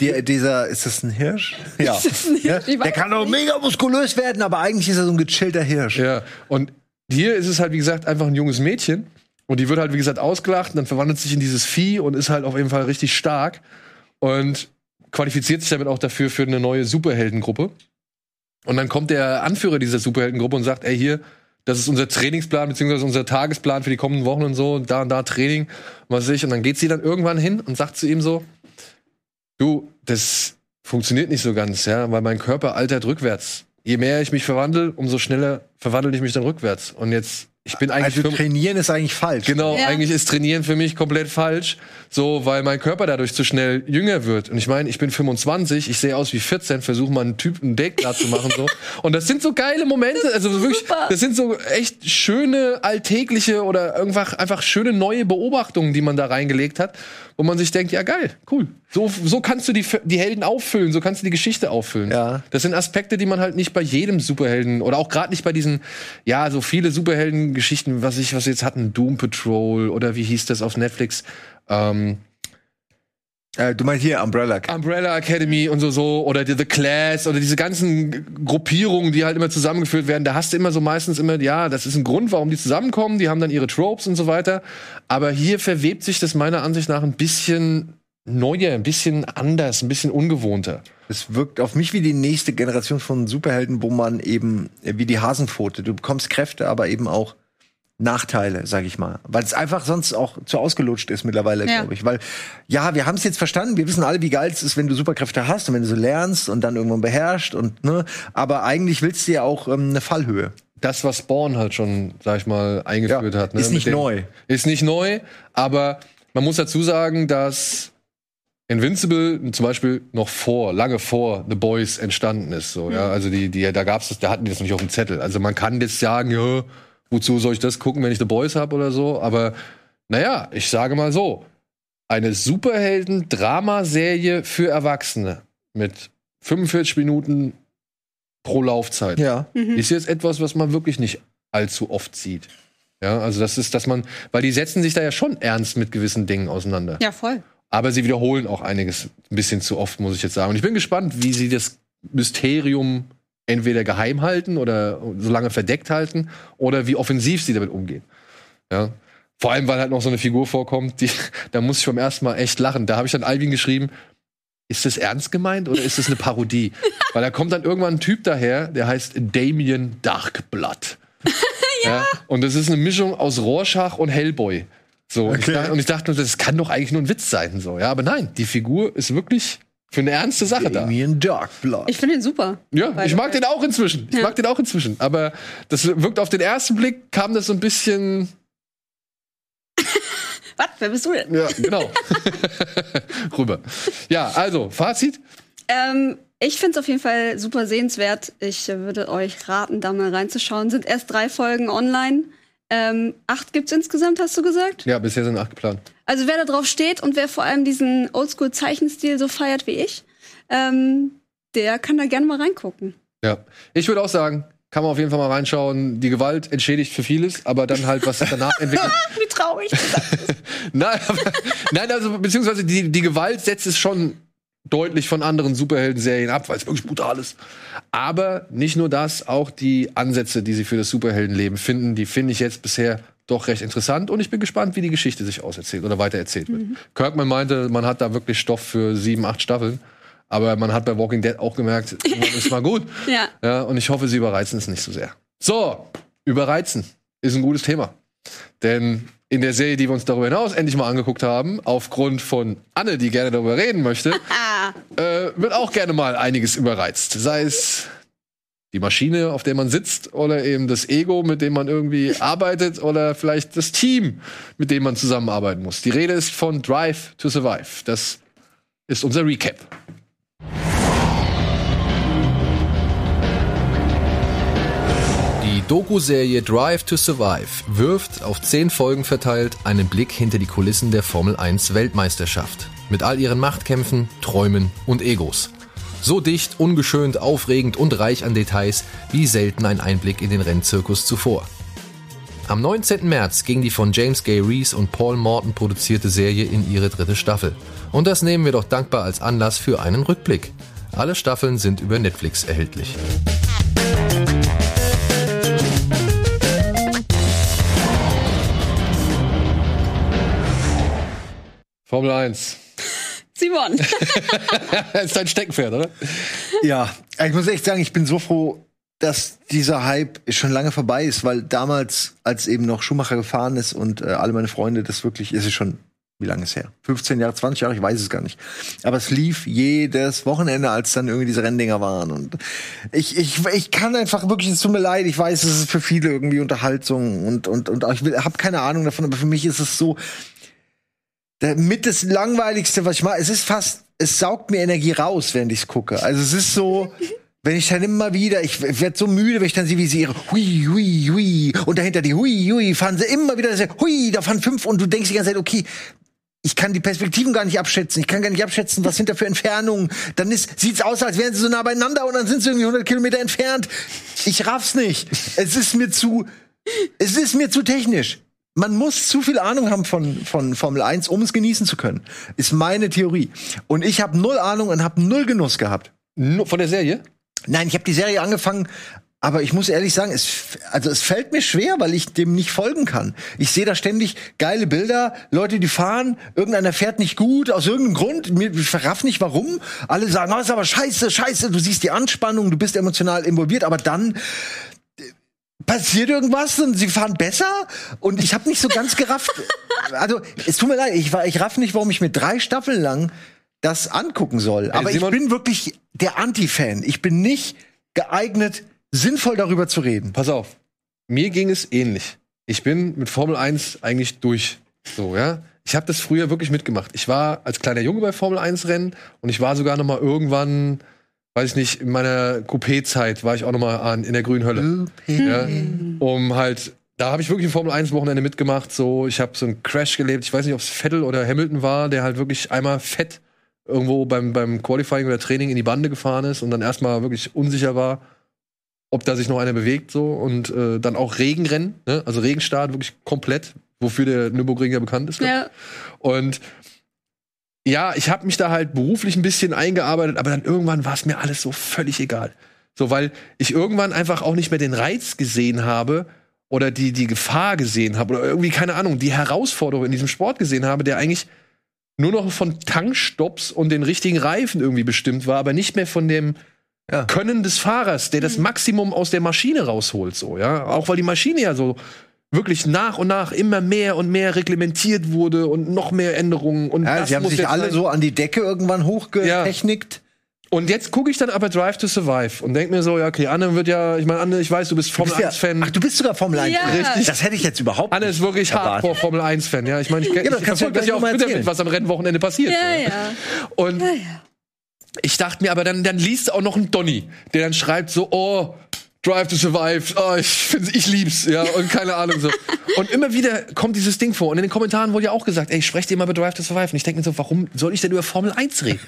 Die, dieser, ist das ein Hirsch? Ja. Ich weiß Der kann doch mega muskulös werden, aber eigentlich ist er so ein gechillter Hirsch. Ja, und hier ist es halt, wie gesagt, einfach ein junges Mädchen. Und die wird halt, wie gesagt, ausgelacht und dann verwandelt sich in dieses Vieh und ist halt auf jeden Fall richtig stark. Und qualifiziert sich damit auch dafür für eine neue Superheldengruppe. Und dann kommt der Anführer dieser Superheldengruppe und sagt, ey, hier, das ist unser Trainingsplan, beziehungsweise unser Tagesplan für die kommenden Wochen und so, und da und da Training, was weiß ich. Und dann geht sie dann irgendwann hin und sagt zu ihm so, du, das funktioniert nicht so ganz, ja, weil mein Körper altert rückwärts. Je mehr ich mich verwandle, umso schneller verwandle ich mich dann rückwärts. Und jetzt, ich bin eigentlich Also trainieren ist eigentlich falsch. Genau, Ja. eigentlich ist Trainieren für mich komplett falsch, so weil mein Körper dadurch zu schnell jünger wird. Und ich meine, ich bin 25, ich sehe aus wie 14, versuche mal einen Typen ein Date klar zu machen so. Und das sind so geile Momente, also wirklich, super. das sind so echt schöne alltägliche oder einfach einfach schöne neue Beobachtungen, die man da reingelegt hat, wo man sich denkt, ja geil, cool. So so kannst du die die Helden auffüllen, so kannst du die Geschichte auffüllen. Ja. Das sind Aspekte, die man halt nicht bei jedem Superhelden oder auch gerade nicht bei diesen, ja, so viele Superhelden-Geschichten, was ich, was wir jetzt hatten, Doom Patrol oder wie hieß das auf Netflix, ähm, Äh, du meinst hier Umbrella. Umbrella Academy und so so oder die The Class oder diese ganzen Gruppierungen, die halt immer zusammengeführt werden, da hast du immer so meistens immer, ja, das ist ein Grund, warum die zusammenkommen, die haben dann ihre Tropes und so weiter. Aber hier verwebt sich das meiner Ansicht nach ein bisschen neuer, ein bisschen anders, ein bisschen ungewohnter. Es wirkt auf mich wie die nächste Generation von Superhelden, wo man eben äh, wie die Hasenpfote. Du bekommst Kräfte, aber eben auch Nachteile, sag ich mal. Weil es einfach sonst auch zu ausgelutscht ist mittlerweile, Ja. glaube ich. Weil, ja, wir haben es jetzt verstanden, wir wissen alle, wie geil es ist, wenn du Superkräfte hast und wenn du so lernst und dann irgendwann beherrscht und, ne, aber eigentlich willst du ja auch ähm, eine Fallhöhe. das, was Spawn halt schon, sag ich mal, eingeführt Ja, hat. Ne? ist nicht dem- neu. Ist nicht neu, aber man muss dazu sagen, dass Invincible zum Beispiel noch vor, lange vor The Boys entstanden ist. So, ja, also die, die, da gab's das, da hatten die das noch nicht auf dem Zettel. Also man kann jetzt sagen, ja, wozu soll ich das gucken, wenn ich The Boys habe oder so? Aber naja, ich sage mal so: Eine Superhelden-Dramaserie für Erwachsene mit 45 Minuten pro Laufzeit Ja. ist jetzt etwas, was man wirklich nicht allzu oft sieht. Ja, also das ist, dass man, weil die setzen sich da ja schon ernst mit gewissen Dingen auseinander. Ja, voll. Aber sie wiederholen auch einiges ein bisschen zu oft, muss ich jetzt sagen. Und ich bin gespannt, wie sie das Mysterium entweder geheim halten oder so lange verdeckt halten oder wie offensiv sie damit umgehen. Ja. Vor allem, weil halt noch so eine Figur vorkommt, die, da muss ich beim ersten Mal echt lachen. Da habe ich dann Alvin geschrieben, ist das ernst gemeint oder ist das eine Parodie? Weil da kommt dann irgendwann ein Typ daher, der heißt Damien Darkblood. ja. Und das ist eine Mischung aus Rorschach und Hellboy. So, und, ich Okay. dachte, und ich dachte nur, das kann doch eigentlich nur ein Witz sein. So, ja, aber nein, die Figur ist wirklich für eine ernste Sache da. Damien Darkblood. Ich finde ihn super. Ja, ich mag den auch inzwischen. Ich Ja. mag den auch inzwischen. Aber das wirkt auf den ersten Blick, kam das so ein bisschen. Was? Wer bist du denn? Ja, genau. Rüber. Ja, also, Fazit. Ähm, ich finde es auf jeden Fall super sehenswert. Ich äh, würde euch raten, da mal reinzuschauen. Sind erst drei Folgen online. Ähm, acht gibt's insgesamt, hast du gesagt? Ja, bisher sind acht geplant. Also wer da drauf steht und wer vor allem diesen Oldschool-Zeichenstil so feiert wie ich, ähm, der kann da gerne mal reingucken. Ja. Ich würde auch sagen, kann man auf jeden Fall mal reinschauen. Die Gewalt entschädigt für vieles, aber dann halt, was sich danach entwickelt. Wie traurig. nein, aber, nein, also, beziehungsweise die, die Gewalt setzt es schon deutlich von anderen Superhelden-Serien ab, weil es wirklich brutal ist. Aber nicht nur das, auch die Ansätze, die sie für das Superheldenleben finden, die finde ich jetzt bisher doch recht interessant und ich bin gespannt, wie die Geschichte sich auserzählt oder weitererzählt wird. Kirkman meinte, man hat da wirklich Stoff für sieben, acht Staffeln. Aber man hat bei Walking Dead auch gemerkt, ist mal gut. ja. Ja, und ich hoffe, sie überreizen es nicht so sehr. So, überreizen ist ein gutes Thema. Denn in der Serie, die wir uns darüber hinaus endlich mal angeguckt haben, aufgrund von Anne, die gerne darüber reden möchte, äh, wird auch gerne mal einiges überreizt. Sei es die Maschine, auf der man sitzt, oder eben das Ego, mit dem man irgendwie arbeitet, oder vielleicht das Team, mit dem man zusammenarbeiten muss. Die Rede ist von Drive to Survive. Das ist unser Recap. Die Doku-Serie Drive to Survive wirft auf zehn Folgen verteilt einen Blick hinter die Kulissen der Formel 1 Weltmeisterschaft. Mit all ihren Machtkämpfen, Träumen und Egos. So dicht, ungeschönt, aufregend und reich an Details wie selten ein Einblick in den Rennzirkus zuvor. Am 19. März ging die von James Gay Reese und Paul Morton produzierte Serie in ihre dritte Staffel. Und das nehmen wir doch dankbar als Anlass für einen Rückblick. Alle Staffeln sind über Netflix erhältlich. Formel 1. Simon. Das ist dein Steckenpferd, oder? Ja, ich muss echt sagen, ich bin so froh, dass dieser Hype schon lange vorbei ist, weil damals, als eben noch Schumacher gefahren ist und äh, alle meine Freunde, das wirklich, ist es schon, wie lange ist her? 15 Jahre, 20 Jahre, ich weiß es gar nicht. Aber es lief jedes Wochenende, als dann irgendwie diese Renndinger waren. Und ich, ich, ich kann einfach wirklich, es tut mir leid, ich weiß, es ist für viele irgendwie Unterhaltung und, und, und auch ich will, habe keine Ahnung davon, aber für mich ist es so, mit das langweiligste, was ich mache. Es ist fast, es saugt mir Energie raus, während ich gucke. Also es ist so, wenn ich dann immer wieder, ich werde so müde, wenn ich dann sehe, wie sie ihre hui, hui, hui und dahinter die hui, hui, fahren sie immer wieder, hui, da fahren fünf und du denkst die ganze Zeit, okay, ich kann die Perspektiven gar nicht abschätzen. Ich kann gar nicht abschätzen, was sind da für Entfernungen. Dann ist, sieht's aus, als wären sie so nah beieinander und dann sind sie irgendwie 100 Kilometer entfernt. Ich raff's nicht. Es ist mir zu, es ist mir zu technisch. Man muss zu viel Ahnung haben von, von Formel 1, um es genießen zu können. Ist meine Theorie. Und ich habe null Ahnung und habe null Genuss gehabt. Nur von der Serie? Nein, ich habe die Serie angefangen, aber ich muss ehrlich sagen, es, also es fällt mir schwer, weil ich dem nicht folgen kann. Ich sehe da ständig geile Bilder, Leute, die fahren, irgendeiner fährt nicht gut, aus irgendeinem Grund, mir verraff nicht warum. Alle sagen, oh, ist aber scheiße, scheiße, du siehst die Anspannung, du bist emotional involviert, aber dann passiert irgendwas und sie fahren besser und ich habe nicht so ganz gerafft. also es tut mir leid, ich, ich raff nicht, warum ich mir drei Staffeln lang das angucken soll. Aber ich bin wirklich der Anti-Fan. Ich bin nicht geeignet, sinnvoll darüber zu reden. Pass auf. Mir ging es ähnlich. Ich bin mit Formel 1 eigentlich durch. So, ja. Ich habe das früher wirklich mitgemacht. Ich war als kleiner Junge bei Formel 1 Rennen und ich war sogar noch mal irgendwann, weiß ich nicht, in meiner Coupé-Zeit war ich auch noch mal an, in der grünen Hölle. Ja, um halt, da habe ich wirklich ein Formel 1 Wochenende mitgemacht. So, ich habe so einen Crash gelebt. Ich weiß nicht, ob es Vettel oder Hamilton war, der halt wirklich einmal fett irgendwo beim, beim Qualifying oder Training in die Bande gefahren ist und dann erstmal wirklich unsicher war, ob da sich noch einer bewegt so und äh, dann auch Regenrennen, ne? also Regenstart wirklich komplett, wofür der Nürburgring ja bekannt ist. ne? Ja. Und ja, ich habe mich da halt beruflich ein bisschen eingearbeitet, aber dann irgendwann war es mir alles so völlig egal. So, weil ich irgendwann einfach auch nicht mehr den Reiz gesehen habe oder die, die Gefahr gesehen habe oder irgendwie, keine Ahnung, die Herausforderung in diesem Sport gesehen habe, der eigentlich nur noch von Tankstops und den richtigen Reifen irgendwie bestimmt war, aber nicht mehr von dem Ja. Können des Fahrers, der das Maximum aus der Maschine rausholt, so, ja. Auch weil die Maschine ja so wirklich nach und nach immer mehr und mehr reglementiert wurde und noch mehr Änderungen und Ja, das sie haben sich alle sein. so an die Decke irgendwann hochgetechnikt. Und jetzt gucke ich dann aber Drive to Survive und denke mir so, ja, okay, Anne wird ja, ich meine, Anne, ich weiß, du bist Formel bist ja- 1 Fan. Ach, du bist sogar Formel 1. Ja. Richtig. Das hätte ich jetzt überhaupt Anne ist wirklich erwartet. hardcore Formel 1 Fan, ja. Ich meine, ich, aber ich du verfolge das ja Twitter erzählen. mit, was am Rennwochenende passiert. Ja, so, ja. Und Ja, ja. ich dachte mir aber, dann, dann liest auch noch ein Donny, der dann schreibt so, oh, Drive to Survive, oh, ich, find's, ich lieb's, ja, und keine Ahnung so. Und immer wieder kommt dieses Ding vor. Und in den Kommentaren wurde ja auch gesagt, ey, sprecht ihr mal über Drive to Survive. Und ich denke mir so, warum soll ich denn über Formel 1 reden?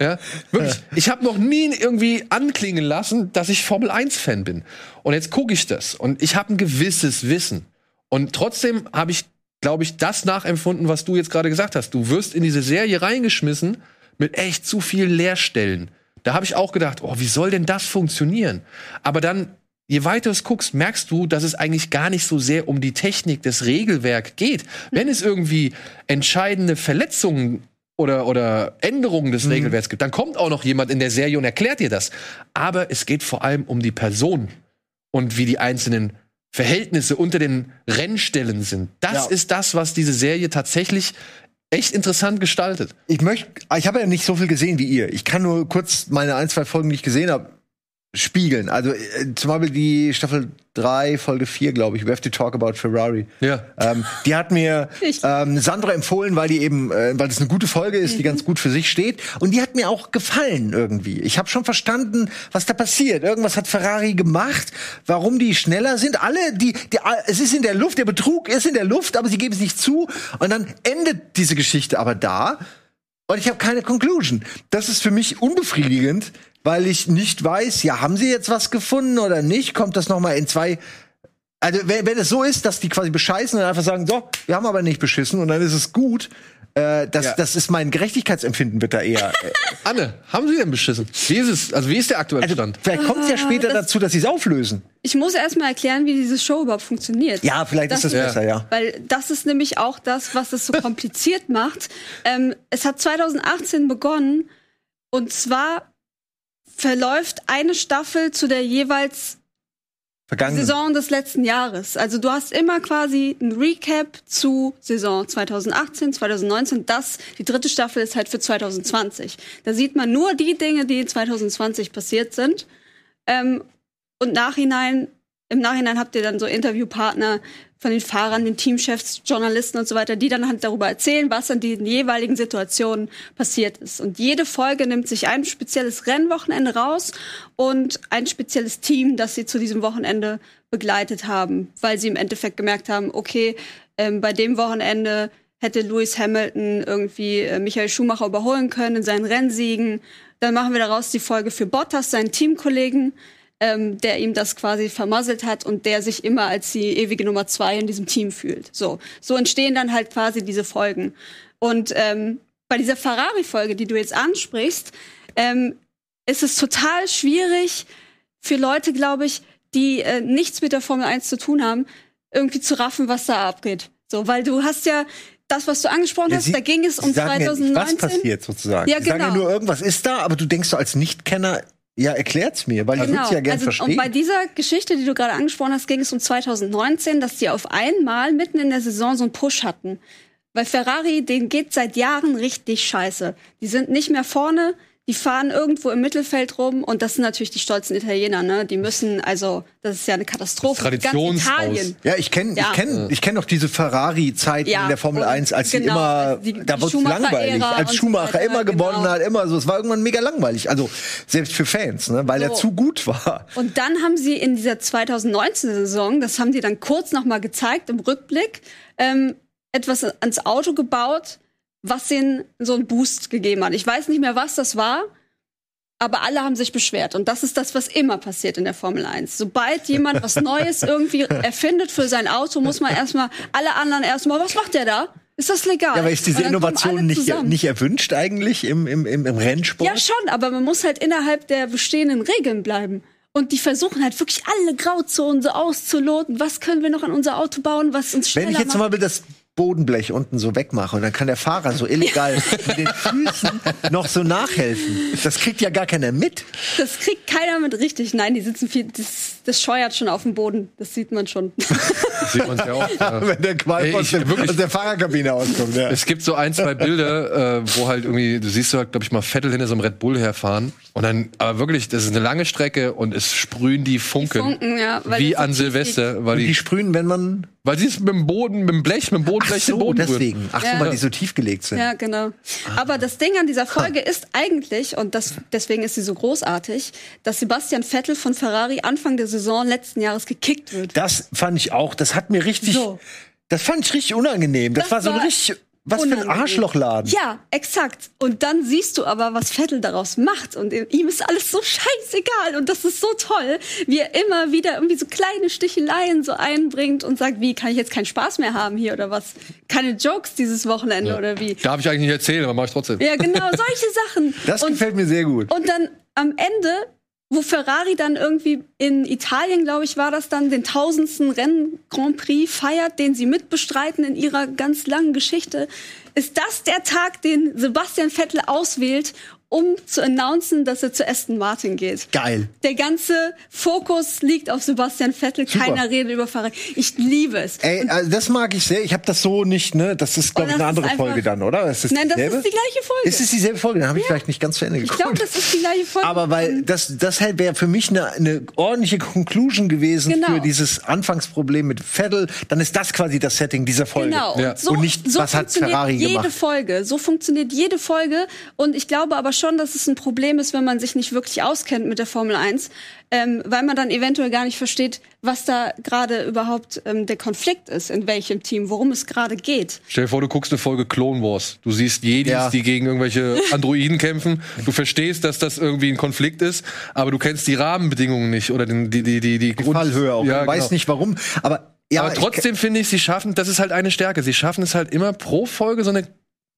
ja, wirklich. Ich habe noch nie irgendwie anklingen lassen, dass ich Formel 1-Fan bin. Und jetzt gucke ich das. Und ich habe ein gewisses Wissen. Und trotzdem habe ich, glaube ich, das nachempfunden, was du jetzt gerade gesagt hast. Du wirst in diese Serie reingeschmissen mit echt zu vielen Leerstellen. Da habe ich auch gedacht, oh, wie soll denn das funktionieren? Aber dann, je weiter es guckst, merkst du, dass es eigentlich gar nicht so sehr um die Technik des Regelwerk geht. Wenn es irgendwie entscheidende Verletzungen oder, oder Änderungen des Regelwerks gibt, dann kommt auch noch jemand in der Serie und erklärt dir das. Aber es geht vor allem um die Person und wie die einzelnen Verhältnisse unter den Rennstellen sind. Das Ja. ist das, was diese Serie tatsächlich echt interessant gestaltet. Ich möchte, ich habe ja nicht so viel gesehen wie ihr. Ich kann nur kurz meine ein, zwei Folgen, die ich gesehen habe, spiegeln. Also äh, zum Beispiel die Staffel 3, Folge 4, glaube ich, We Have to Talk About Ferrari. Ja. Ähm, die hat mir ähm, Sandra empfohlen, weil die eben, äh, weil das eine gute Folge ist, die ganz gut für sich steht. Und die hat mir auch gefallen irgendwie. Ich habe schon verstanden, was da passiert. Irgendwas hat Ferrari gemacht, warum die schneller sind. Alle, die, die, es ist in der Luft, der Betrug ist in der Luft, aber sie geben es nicht zu. Und dann endet diese Geschichte aber da. Und ich habe keine Conclusion. Das ist für mich unbefriedigend, weil ich nicht weiß, ja, haben sie jetzt was gefunden oder nicht? Kommt das noch mal in zwei also wenn, wenn es so ist, dass die quasi bescheißen und einfach sagen, so, wir haben aber nicht beschissen und dann ist es gut, äh, das, Ja. das ist mein Gerechtigkeitsempfinden wird da eher. Äh, Anne, haben Sie denn beschissen? Wie ist es? Also wie ist der aktuelle also Stand? vielleicht kommt es ja Ah, später das- dazu, dass sie es auflösen. Ich muss erst mal erklären, wie diese Show überhaupt funktioniert. Ja, vielleicht ist das Ja. besser, ja. Weil das ist nämlich auch das, was es so kompliziert macht. Ähm, es hat 2018 begonnen und zwar verläuft eine Staffel zu der jeweils Vergangen. Saison des letzten Jahres. Also du hast immer quasi ein Recap zu Saison 2018, 2019. Das, die dritte Staffel ist halt für 2020. Da sieht man nur die Dinge, die 2020 passiert sind. Ähm, und nachhinein, im Nachhinein habt ihr dann so Interviewpartner von den Fahrern, den Teamchefs, Journalisten und so weiter, die dann halt darüber erzählen, was in den jeweiligen Situationen passiert ist. Und jede Folge nimmt sich ein spezielles Rennwochenende raus und ein spezielles Team, das sie zu diesem Wochenende begleitet haben, weil sie im Endeffekt gemerkt haben, okay, ähm, bei dem Wochenende hätte Lewis Hamilton irgendwie äh, Michael Schumacher überholen können in seinen Rennsiegen. Dann machen wir daraus die Folge für Bottas, seinen Teamkollegen, ähm, der ihm das quasi vermasselt hat und der sich immer als die ewige Nummer zwei in diesem Team fühlt. So, so entstehen dann halt quasi diese Folgen. Und ähm, bei dieser Ferrari-Folge, die du jetzt ansprichst, ähm, ist es total schwierig für Leute, glaube ich, die äh, nichts mit der Formel 1 zu tun haben, irgendwie zu raffen, was da abgeht. So, weil du hast ja das, was du angesprochen Ja, hast, sie- da ging es um sie sagen ja nicht, 2019. was passiert sozusagen. Ja, Sie sagen ja genau. nur, irgendwas ist da, aber du denkst so als Nichtkenner, Ja, erklärt's mir, weil ich würde ja gern also, verstehen. Und bei dieser Geschichte, die du gerade angesprochen hast, ging es um 2019, dass die auf einmal mitten in der Saison so einen Push hatten. Weil Ferrari, denen geht seit Jahren richtig scheiße. Die sind nicht mehr vorne, die fahren irgendwo im Mittelfeld rum und das sind natürlich die stolzen Italiener, ne? Die müssen, also, das ist ja eine Katastrophe. Traditionshaus. Italien. ja, ich kenne Ja. ich kenn, ich kenn noch diese Ferrari-Zeit Ja, in der Formel und 1, als sie genau, immer, also die- da die wurde Schumacher-Ära langweilig, als so Schumacher immer gewonnen genau. hat, immer so. Es war irgendwann mega langweilig. Also, selbst für Fans, ne? weil er So. zu gut war. Und dann haben sie in dieser 2019-Saison, das haben die dann kurz noch mal gezeigt im Rückblick, ähm, etwas ans Auto gebaut, was ihnen so einen Boost gegeben hat. Ich weiß nicht mehr, was das war, aber alle haben sich beschwert. Und das ist das, was immer passiert in der Formel 1. Sobald jemand was Neues irgendwie erfindet für sein Auto, muss man erstmal alle anderen erstmal, was macht der da? Ist das legal? Ja, aber ist diese Innovation nicht, zusammen. nicht erwünscht eigentlich im, im, im, im Rennsport? Ja, schon, aber man muss halt innerhalb der bestehenden Regeln bleiben. Und die versuchen halt wirklich alle Grauzonen so auszuloten. Was können wir noch an unser Auto bauen, was uns schneller Wenn ich jetzt macht? mal das Bodenblech unten so wegmache und dann kann der Fahrer so illegal mit den Füßen noch so nachhelfen. Das kriegt ja gar keiner mit. Das kriegt keiner mit richtig. Nein, die sitzen viel. Das, das scheuert schon auf dem Boden. Das sieht man schon. Das sieht man ja auch. Ja. Wenn der Qualm Ey, aus, der Fahrerkabine auskommt. Ja. Es gibt so ein, zwei Bilder, äh, wo halt irgendwie, du siehst so, glaube ich, mal Vettel hinter so einem Red Bull herfahren. Und dann, aber wirklich, das ist eine lange Strecke und es sprühen die Funken. Funken, ja, weil wie an Silvester, weil Die die, sprühen, wenn man. Weil sie es mit dem Boden, mit dem Blech, mit dem Bodenblech den so, Boden deswegen. Ach so, Ja. weil die so tief gelegt sind. Ja, genau. Aber das Ding an dieser Folge ist eigentlich, und das, deswegen ist sie so großartig, dass Sebastian Vettel von Ferrari Anfang der Saison letzten Jahres gekickt wird. Das fand ich auch. Das hat mir richtig. So. Das fand ich richtig unangenehm. Das, Das war so ein richtig. Was für ein Unangenehm. Arschlochladen. Ja, exakt. Und dann siehst du aber, was Vettel daraus macht. Und ihm ist alles so scheißegal. Und das ist so toll, wie er immer wieder irgendwie so kleine Sticheleien so einbringt und sagt, wie kann ich jetzt keinen Spaß mehr haben hier oder was? Keine Jokes dieses Wochenende oder wie? Darf ich eigentlich nicht erzählen, aber mach ich trotzdem. Ja, genau, solche Sachen. Das und, gefällt mir sehr gut. und dann am Ende, wo Ferrari dann irgendwie in Italien, glaube ich, war das dann, den tausendsten Rennen-Grand Prix feiert, den sie mitbestreiten in ihrer ganz langen Geschichte, ist das der Tag, den Sebastian Vettel auswählt, um zu announcen, dass er zu Aston Martin geht. Geil. Der ganze Fokus liegt auf Sebastian Vettel, Super. keiner redet über Ferrari. Ich liebe es. Ey, also das mag ich sehr. Ich habe das so nicht, ne? Das ist, glaube ich, eine andere Folge dann, oder? Das Nein, das dieselbe? ist die gleiche Folge. Ist es dieselbe Folge? Dann habe ich vielleicht nicht ganz zu Ende ich geguckt. glaube, das ist die gleiche Folge. Aber weil das, das halt wäre für mich eine, eine ordentliche Conclusion gewesen Genau. für dieses Anfangsproblem mit Vettel. Dann ist das quasi das Setting dieser Folge. Genau. Ja. Und, so, Und nicht, so was hat funktioniert Ferrari jede gemacht. Folge. So funktioniert jede Folge. Und ich glaube aber schon, dass es ein Problem ist, wenn man sich nicht wirklich auskennt mit der Formel 1, ähm, weil man dann eventuell gar nicht versteht, was da gerade überhaupt ähm, der Konflikt ist, in welchem Team, worum es gerade geht. Stell dir vor, du guckst eine Folge Clone Wars. Du siehst Jedis, Ja. die gegen irgendwelche Androiden kämpfen. Du verstehst, dass das irgendwie ein Konflikt ist, aber du kennst die Rahmenbedingungen nicht oder den, die, die, die, die, Die Fallhöhe auch. Ja, ich weiß genau. nicht warum. Aber ja, aber trotzdem finde ich, sie schaffen, das ist halt eine Stärke. Sie schaffen es halt immer pro Folge so eine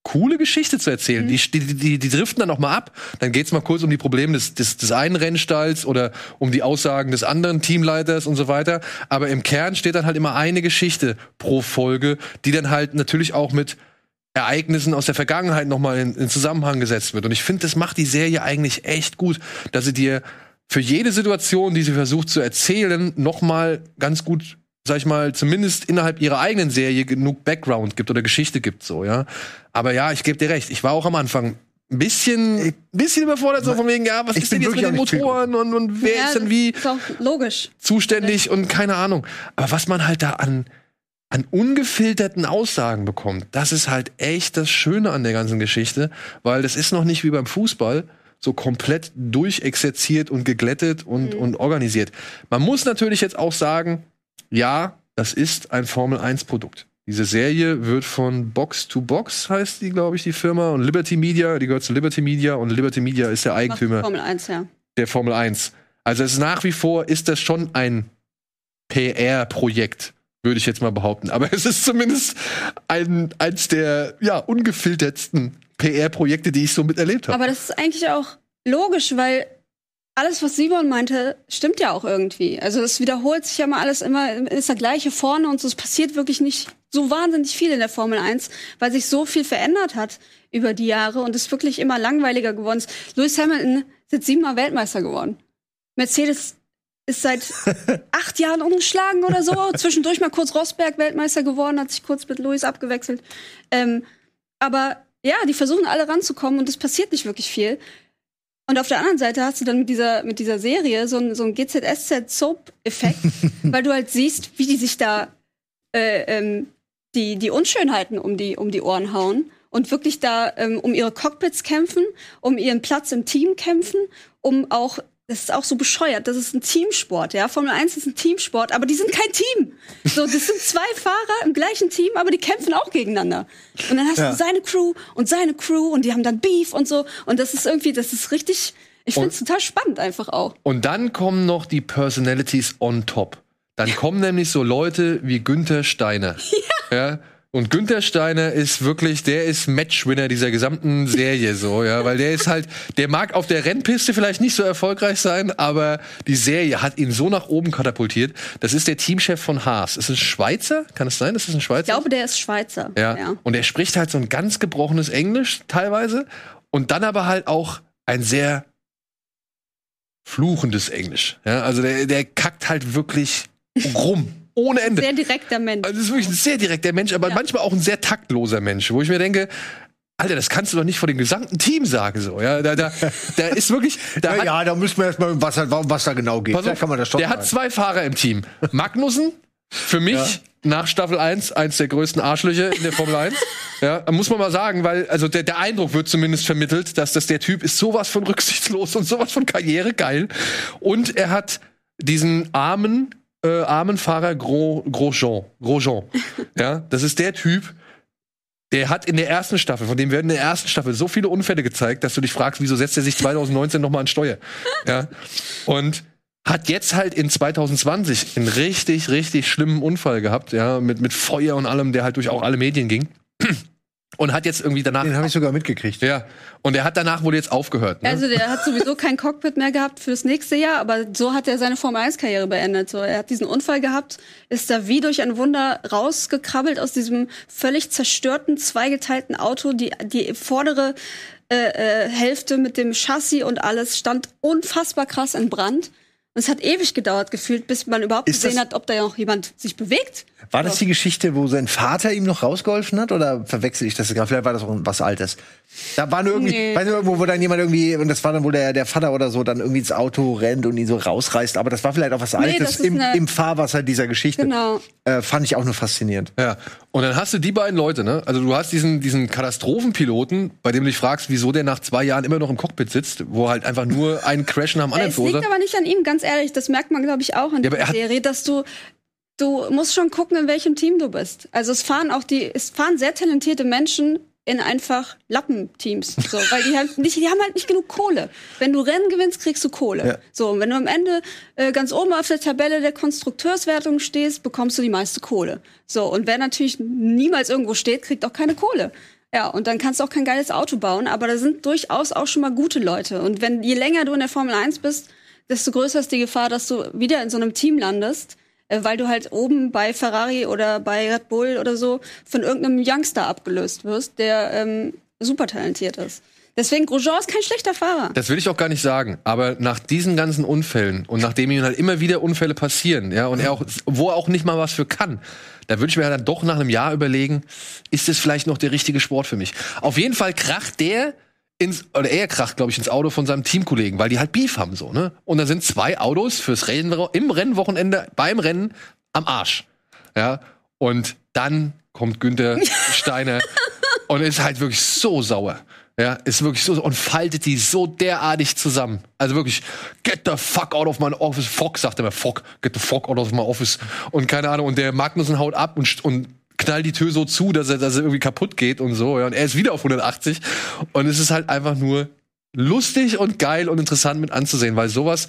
coole Geschichte zu erzählen. Die, die, die, die driften dann auch mal ab. Dann geht's mal kurz um die Probleme des, des, des einen Rennstalls oder um die Aussagen des anderen Teamleiters und so weiter. Aber im Kern steht dann halt immer eine Geschichte pro Folge, die dann halt natürlich auch mit Ereignissen aus der Vergangenheit nochmal in, in Zusammenhang gesetzt wird. Und ich finde, das macht die Serie eigentlich echt gut, dass sie dir für jede Situation, die sie versucht zu erzählen, nochmal ganz gut, sag ich mal, zumindest innerhalb ihrer eigenen Serie genug Background gibt oder Geschichte gibt, so, ja. Aber ja, ich gebe dir recht, ich war auch am Anfang ein bisschen, ein bisschen überfordert, so von wegen, ja, was Ich ist denn jetzt mit den Motoren und, und wer Ja, ist denn wie Ist auch logisch. zuständig und keine Ahnung. Aber was man halt da an, an ungefilterten Aussagen bekommt, das ist halt echt das Schöne an der ganzen Geschichte, weil das ist noch nicht wie beim Fußball so komplett durchexerziert und geglättet und, und organisiert. Man muss natürlich jetzt auch sagen, ja, das ist ein Formel 1 Produkt. Diese Serie wird von Box to Box, heißt die, glaube ich, die Firma, und Liberty Media, die gehört zu Liberty Media und Liberty Media ist der Eigentümer Formel 1, ja. der Formel 1. Also es ist nach wie vor ist das schon ein PR-Projekt, würde ich jetzt mal behaupten. Aber es ist zumindest ein, eins der ja, ungefiltertsten PR-Projekte, die ich so miterlebt habe. Aber das ist eigentlich auch logisch, weil alles, was Simon meinte, stimmt ja auch irgendwie. Also es wiederholt sich ja mal alles immer, ist der gleiche vorne und so. Es passiert wirklich nicht so wahnsinnig viel in der Formel 1, weil sich so viel verändert hat über die Jahre und es wirklich immer langweiliger geworden ist. Lewis Hamilton ist jetzt siebenmal Weltmeister geworden. Mercedes ist seit acht Jahren umgeschlagen oder so. Zwischendurch mal kurz Rosberg Weltmeister geworden, hat sich kurz mit Lewis abgewechselt. Ähm, aber ja, die versuchen alle ranzukommen und es passiert nicht wirklich viel. Und auf der anderen Seite hast du dann mit dieser, mit dieser Serie so ein, so ein GZSZ-Soap-Effekt, weil du halt siehst, wie die sich da äh, ähm, die, die Unschönheiten um die, um die Ohren hauen und wirklich da ähm, um ihre Cockpits kämpfen, um ihren Platz im Team kämpfen, um auch das ist auch so bescheuert. Das ist ein Teamsport, ja. Formel 1 ist ein Teamsport, aber die sind kein Team. So, das sind zwei Fahrer im gleichen Team, aber die kämpfen auch gegeneinander. Und dann hast ja. du seine Crew und seine Crew und die haben dann Beef und so. Und das ist irgendwie, das ist richtig, ich finde es total spannend einfach auch. Und dann kommen noch die Personalities on top. Dann kommen nämlich so Leute wie Günther Steiner. Ja. ja und Günther Steiner ist wirklich, der ist Matchwinner dieser gesamten Serie so, ja, weil der ist halt, der mag auf der Rennpiste vielleicht nicht so erfolgreich sein, aber die Serie hat ihn so nach oben katapultiert. Das ist der Teamchef von Haas. Ist es ein Schweizer? Kann es sein? Ist es ein Schweizer? Ich glaube, der ist Schweizer. Ja. ja. Und er spricht halt so ein ganz gebrochenes Englisch teilweise und dann aber halt auch ein sehr fluchendes Englisch. Ja, also der, der kackt halt wirklich rum ohne Ende. Sehr direkter Mensch. Also das ist wirklich ein sehr direkter Mensch, aber ja. manchmal auch ein sehr taktloser Mensch, wo ich mir denke, Alter, das kannst du doch nicht vor dem gesamten Team sagen, so, ja. Da, da, da ist wirklich. Da ja, hat, ja, da müssen wir erstmal, was, was da genau geht. Auf, kann man das schon der sagen. hat zwei Fahrer im Team. Magnussen, für mich, ja. nach Staffel 1, eins der größten Arschlöcher in der Formel 1. ja, muss man mal sagen, weil, also der, der Eindruck wird zumindest vermittelt, dass das der Typ ist sowas von rücksichtslos und sowas von karrieregeil. Und er hat diesen armen, äh, armen Fahrer Gros, Grosjean. Grosjean. ja, das ist der Typ, der hat in der ersten Staffel, von dem werden in der ersten Staffel so viele Unfälle gezeigt, dass du dich fragst, wieso setzt er sich 2019 nochmal an Steuer? Ja. Und hat jetzt halt in 2020 einen richtig, richtig schlimmen Unfall gehabt, ja, mit, mit Feuer und allem, der halt durch auch alle Medien ging und hat jetzt irgendwie danach. Den habe ich sogar mitgekriegt. Ja. Und er hat danach wohl jetzt aufgehört. Ne? Also der hat sowieso kein Cockpit mehr gehabt fürs nächste Jahr, aber so hat er seine Formel 1 Karriere beendet. So, er hat diesen Unfall gehabt, ist da wie durch ein Wunder rausgekrabbelt aus diesem völlig zerstörten, zweigeteilten Auto. Die, die vordere äh, äh, Hälfte mit dem Chassis und alles stand unfassbar krass in Brand. Und es hat ewig gedauert gefühlt, bis man überhaupt ist gesehen hat, ob da noch jemand sich bewegt. War das die Geschichte, wo sein Vater ihm noch rausgeholfen hat? Oder verwechsel ich das gerade? Vielleicht war das auch was Altes. Da war nur irgendwie, nee. weiß nicht, irgendwo, wo dann jemand irgendwie, und das war dann wohl der, der Vater oder so, dann irgendwie ins Auto rennt und ihn so rausreißt. Aber das war vielleicht auch was Altes nee, im, im Fahrwasser dieser Geschichte. Genau. Äh, fand ich auch nur faszinierend. Ja. Und dann hast du die beiden Leute, ne? Also du hast diesen, diesen Katastrophenpiloten, bei dem du dich fragst, wieso der nach zwei Jahren immer noch im Cockpit sitzt, wo halt einfach nur ein Crash nach dem anderen Es liegt aber nicht an ihm, ganz ehrlich. Das merkt man, glaube ich, auch in ja, der Serie, dass du du musst schon gucken, in welchem Team du bist. Also es fahren auch die, es fahren sehr talentierte Menschen in einfach Lappenteams. So, weil die halt nicht, die haben halt nicht genug Kohle. Wenn du Rennen gewinnst, kriegst du Kohle. Ja. So, und wenn du am Ende äh, ganz oben auf der Tabelle der Konstrukteurswertung stehst, bekommst du die meiste Kohle. So, und wer natürlich niemals irgendwo steht, kriegt auch keine Kohle. Ja, und dann kannst du auch kein geiles Auto bauen, aber da sind durchaus auch schon mal gute Leute. Und wenn je länger du in der Formel 1 bist, desto größer ist die Gefahr, dass du wieder in so einem Team landest, weil du halt oben bei Ferrari oder bei Red Bull oder so von irgendeinem Youngster abgelöst wirst, der ähm, super talentiert ist. Deswegen, Grosjean ist kein schlechter Fahrer. Das will ich auch gar nicht sagen. Aber nach diesen ganzen Unfällen und nachdem ihm halt immer wieder Unfälle passieren, ja, und er auch, wo er auch nicht mal was für kann, da würde ich mir dann doch nach einem Jahr überlegen, ist es vielleicht noch der richtige Sport für mich? Auf jeden Fall kracht der ins, oder er kracht, glaube ich, ins Auto von seinem Teamkollegen, weil die halt Beef haben, so, ne? Und da sind zwei Autos fürs Rennen, im Rennwochenende, beim Rennen am Arsch. Ja. Und dann kommt Günther Steiner und ist halt wirklich so sauer. Ja, ist wirklich so und faltet die so derartig zusammen. Also wirklich, get the fuck out of my office. Fuck, sagt er mir, fuck, get the fuck out of my office. Und keine Ahnung, und der Magnussen haut ab und, und knallt die Tür so zu, dass er, dass er irgendwie kaputt geht und so. Ja. Und er ist wieder auf 180. Und es ist halt einfach nur lustig und geil und interessant mit anzusehen, weil sowas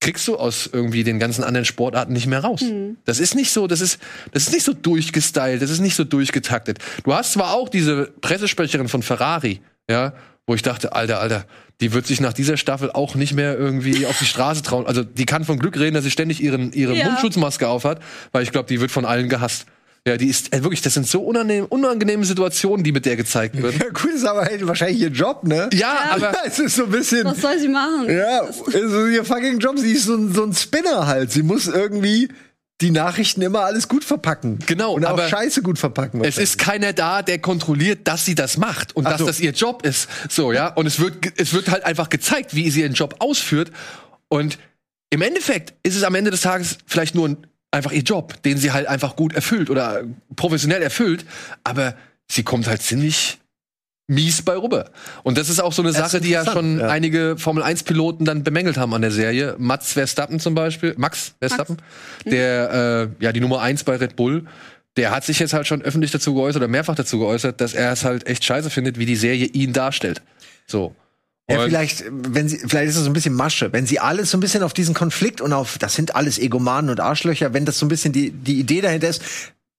kriegst du aus irgendwie den ganzen anderen Sportarten nicht mehr raus. Mhm. Das ist nicht so, das ist, das ist nicht so durchgestylt, das ist nicht so durchgetaktet. Du hast zwar auch diese Pressesprecherin von Ferrari, ja, wo ich dachte, Alter, Alter, die wird sich nach dieser Staffel auch nicht mehr irgendwie auf die Straße trauen. Also die kann von Glück reden, dass sie ständig ihren, ihre Ja. Mundschutzmaske aufhat, weil ich glaube, die wird von allen gehasst. Ja, die ist äh, wirklich, das sind so unangenehm, unangenehme Situationen, die mit der gezeigt werden. Ja, cool ist aber halt wahrscheinlich ihr Job, ne? Ja, aber es ist so ein bisschen. Was soll sie machen? Ja, also ihr fucking Job, sie ist so ein, so ein Spinner halt. Sie muss irgendwie die Nachrichten immer alles gut verpacken. Genau, Und auch Scheiße gut verpacken. es ist keiner da, der kontrolliert, dass sie das macht und Ach dass so. das ihr Job ist. So, ja. Und es wird, es wird halt einfach gezeigt, wie sie ihren Job ausführt. Und im Endeffekt ist es am Ende des Tages vielleicht nur ein, einfach ihr Job, den sie halt einfach gut erfüllt oder professionell erfüllt. Aber sie kommt halt ziemlich mies bei rüber. Und das ist auch so eine Sache, die ja schon ja. einige Formel-1-Piloten dann bemängelt haben an der Serie. Mats Verstappen zum Beispiel, Max Verstappen, der äh, ja die Nummer eins bei Red Bull, der hat sich jetzt halt schon öffentlich dazu geäußert oder mehrfach dazu geäußert, dass er es halt echt scheiße findet, wie die Serie ihn darstellt. So. Ja, vielleicht, wenn sie, vielleicht ist es so ein bisschen Masche. Wenn sie alles so ein bisschen auf diesen Konflikt und auf, das sind alles Egomanen und Arschlöcher, wenn das so ein bisschen die, die Idee dahinter ist,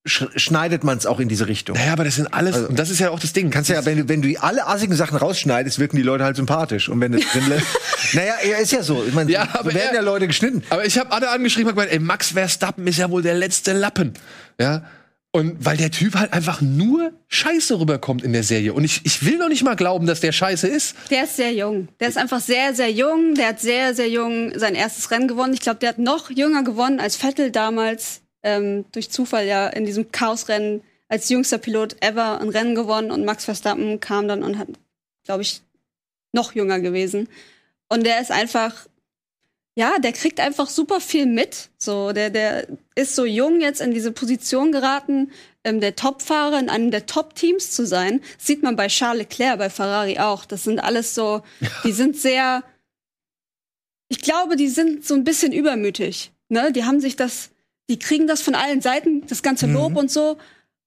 sch schneidet man es auch in diese Richtung. Naja, aber das sind alles, und das ist ja auch das Ding. Kannst ja, wenn du, wenn du alle assigen Sachen rausschneidest, wirken die Leute halt sympathisch. Und wenn du es drin lässt. naja, ja, ist ja so. Ich meine, Ja, so aber werden er- ja Leute geschnitten. Aber ich habe alle angeschrieben und gemeint, ey, Max Verstappen ist ja wohl der letzte Lappen. Ja. Und weil der Typ halt einfach nur Scheiße rüberkommt in der Serie. Und ich, ich will noch nicht mal glauben, dass der Scheiße ist. Der ist sehr jung. Der ist einfach sehr, sehr jung. Der hat sehr, sehr jung sein erstes Rennen gewonnen. Ich glaube, der hat noch jünger gewonnen als Vettel damals. Ähm, durch Zufall ja in diesem Chaosrennen als jüngster Pilot ever ein Rennen gewonnen. Und Max Verstappen kam dann und hat, glaube ich, noch jünger gewesen. Und der ist einfach, ja, der kriegt einfach super viel mit. So, der, der ist so jung jetzt in diese Position geraten, ähm, der Topfahrer in einem der Top-Teams zu sein. Sieht man bei Charles Leclerc, bei Ferrari auch. Das sind alles so, die sind sehr, ich glaube, die sind so ein bisschen übermütig. Ne? Die haben sich das, die kriegen das von allen Seiten, das ganze Lob und so.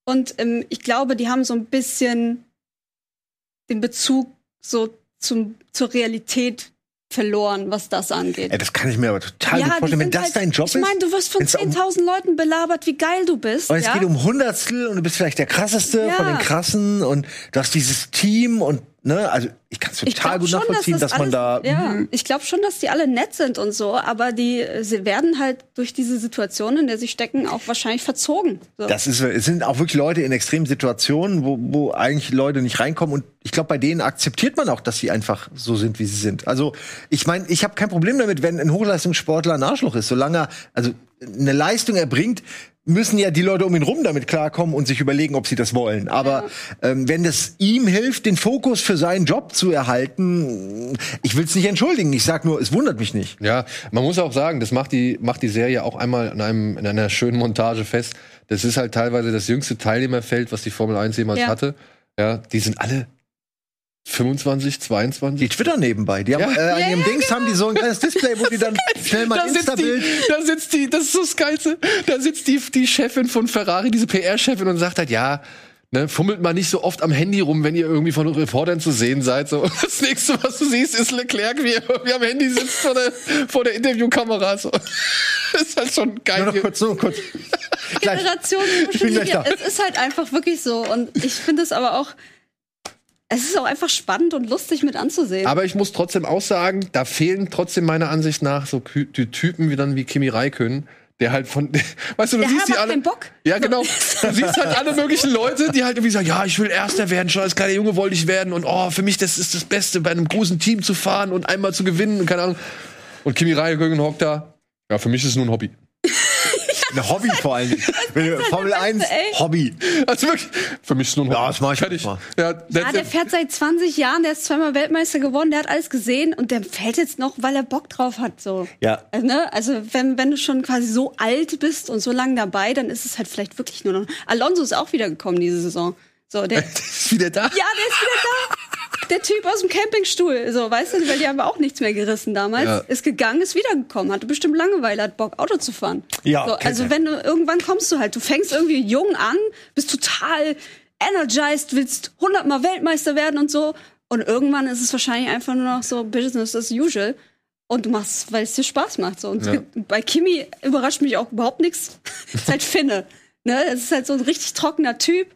Und ähm, ich glaube, die haben so ein bisschen den Bezug so zum, zur Realität verloren, was das angeht. Ey, das kann ich mir aber total gut die vorstellen, wenn das halt, dein Job ich meine, ist. du wirst von wenn's um- 10.000 Leuten belabert, wie geil du bist. Und es ja? geht um Hundertstel und du bist vielleicht der krasseste Ja. von den krassen und du hast dieses Team und ne, also ich kann es total gut schon, nachvollziehen, dass, das man da alles, Ja, ich glaube schon, dass die alle nett sind und so, aber die äh, sie werden halt durch diese Situation, in der sie stecken, auch wahrscheinlich verzogen. So. Das ist, es sind auch wirklich Leute in extremen Situationen, wo, wo eigentlich Leute nicht reinkommen. Und ich glaube, bei denen akzeptiert man auch, dass sie einfach so sind, wie sie sind. Also, ich meine, ich habe kein Problem damit, wenn ein Hochleistungssportler ein Arschloch ist. Solange er also eine Leistung erbringt, müssen ja die Leute um ihn rum damit klarkommen und sich überlegen, ob sie das wollen. Aber ähm, wenn das ihm hilft, den Fokus für seinen Job zu erhalten, ich will es nicht entschuldigen. Ich sag nur, es wundert mich nicht. Ja, man muss auch sagen, das macht die, macht die Serie auch einmal in, einem, in einer schönen Montage fest. Das ist halt teilweise das jüngste Teilnehmerfeld, was die Formel 1 jemals Ja. hatte. Ja, die sind alle 25, 22. Die Twitter nebenbei, die haben Ja. äh, an Ja, ihrem ja, Dings haben die so ein kleines Display, wo die dann schnell mal da ein sitzt, die, Insta-Bild da sitzt die, das ist so das Geilste, da sitzt die, die Chefin von Ferrari, diese PR-Chefin und sagt halt, ja, ne, fummelt mal nicht so oft am Handy rum, wenn ihr irgendwie von Reportern zu sehen seid. So. Und Das nächste, was du siehst, ist Leclerc, wie er irgendwie am Handy sitzt vor der, vor der Interviewkamera. So. Das ist halt schon geil. Nur noch kurz, nur kurz. Gleich. Generation Ich bin gleich da. Es ist halt einfach wirklich so. Und ich finde es aber auch, es ist auch einfach spannend und lustig mit anzusehen. Aber ich muss trotzdem auch sagen, da fehlen trotzdem meiner Ansicht nach so Typen wie dann wie Kimi Räikkönen, der halt von, weißt du, du Der siehst die alle. keinen Bock. Ja, genau. Du siehst halt alle möglichen Leute, die halt irgendwie sagen, ja, ich will Erster werden, schon als kleiner Junge wollte ich werden und oh, für mich das ist das Beste, bei einem großen Team zu fahren und einmal zu gewinnen und keine Ahnung. Und Kimi Räikkönen hockt da. Ja, für mich ist es nur ein Hobby. Ein Hobby vor allem. Wenn du- Formel 1, ey. Hobby. Also wirklich, für mich ist es nur ein Hobby. Ja, das mach ich Fertig. mal. Ja, ja, der fährt seit 20 Jahren, der ist zweimal Weltmeister geworden, der hat alles gesehen und der fällt jetzt noch, weil er Bock drauf hat. So. Ja. Also, ne? also wenn, wenn du schon quasi so alt bist und so lange dabei, dann ist es halt vielleicht wirklich nur noch. Alonso ist auch wieder gekommen diese Saison. So, der, ja, Der ist wieder da. der ist wieder da. Der Typ aus dem Campingstuhl, so, weißt du, weil die haben auch nichts mehr gerissen damals. Ja. Ist gegangen, ist wiedergekommen, hatte bestimmt Langeweile, hat Bock, Auto zu fahren. Ja, so, also wenn du irgendwann kommst du halt, du fängst irgendwie jung an, bist total energized, willst hundertmal Weltmeister werden und so. Und irgendwann ist es wahrscheinlich einfach nur noch so Business as usual. Und du machst, weil es dir Spaß macht. So. Und Ja. bei Kimi überrascht mich auch überhaupt nichts. ist halt Finne. Ne? Es ist halt so ein richtig trockener Typ.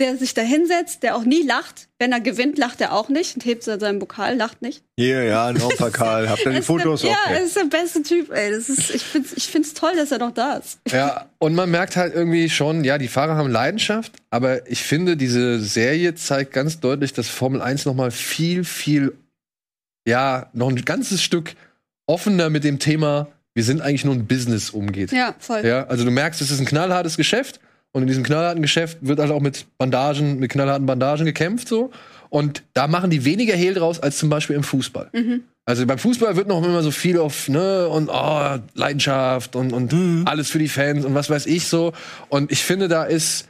Der sich da hinsetzt, der auch nie lacht. Wenn er gewinnt, lacht er auch nicht und hebt seinen Pokal, lacht nicht. Hier, ja, ein Karl. Habt ihr die Fotos? Der, ja, er ist der beste Typ, ey. Das ist, ich find's, ich find's toll, dass er noch da ist. Ja, und man merkt halt irgendwie schon, ja, die Fahrer haben Leidenschaft, aber ich finde, diese Serie zeigt ganz deutlich, dass Formel 1 noch mal viel, viel, ja, noch ein ganzes Stück offener mit dem Thema, wir sind eigentlich nur ein Business umgeht. Ja, voll. Ja, also du merkst, es ist ein knallhartes Geschäft und in diesem knallharten Geschäft wird halt auch mit Bandagen, mit knallharten Bandagen gekämpft so. Und da machen die weniger Hehl draus als zum Beispiel im Fußball. Also beim Fußball wird noch immer so viel auf, ne, und oh, Leidenschaft und, und alles für die Fans und was weiß ich so. Und ich finde, da ist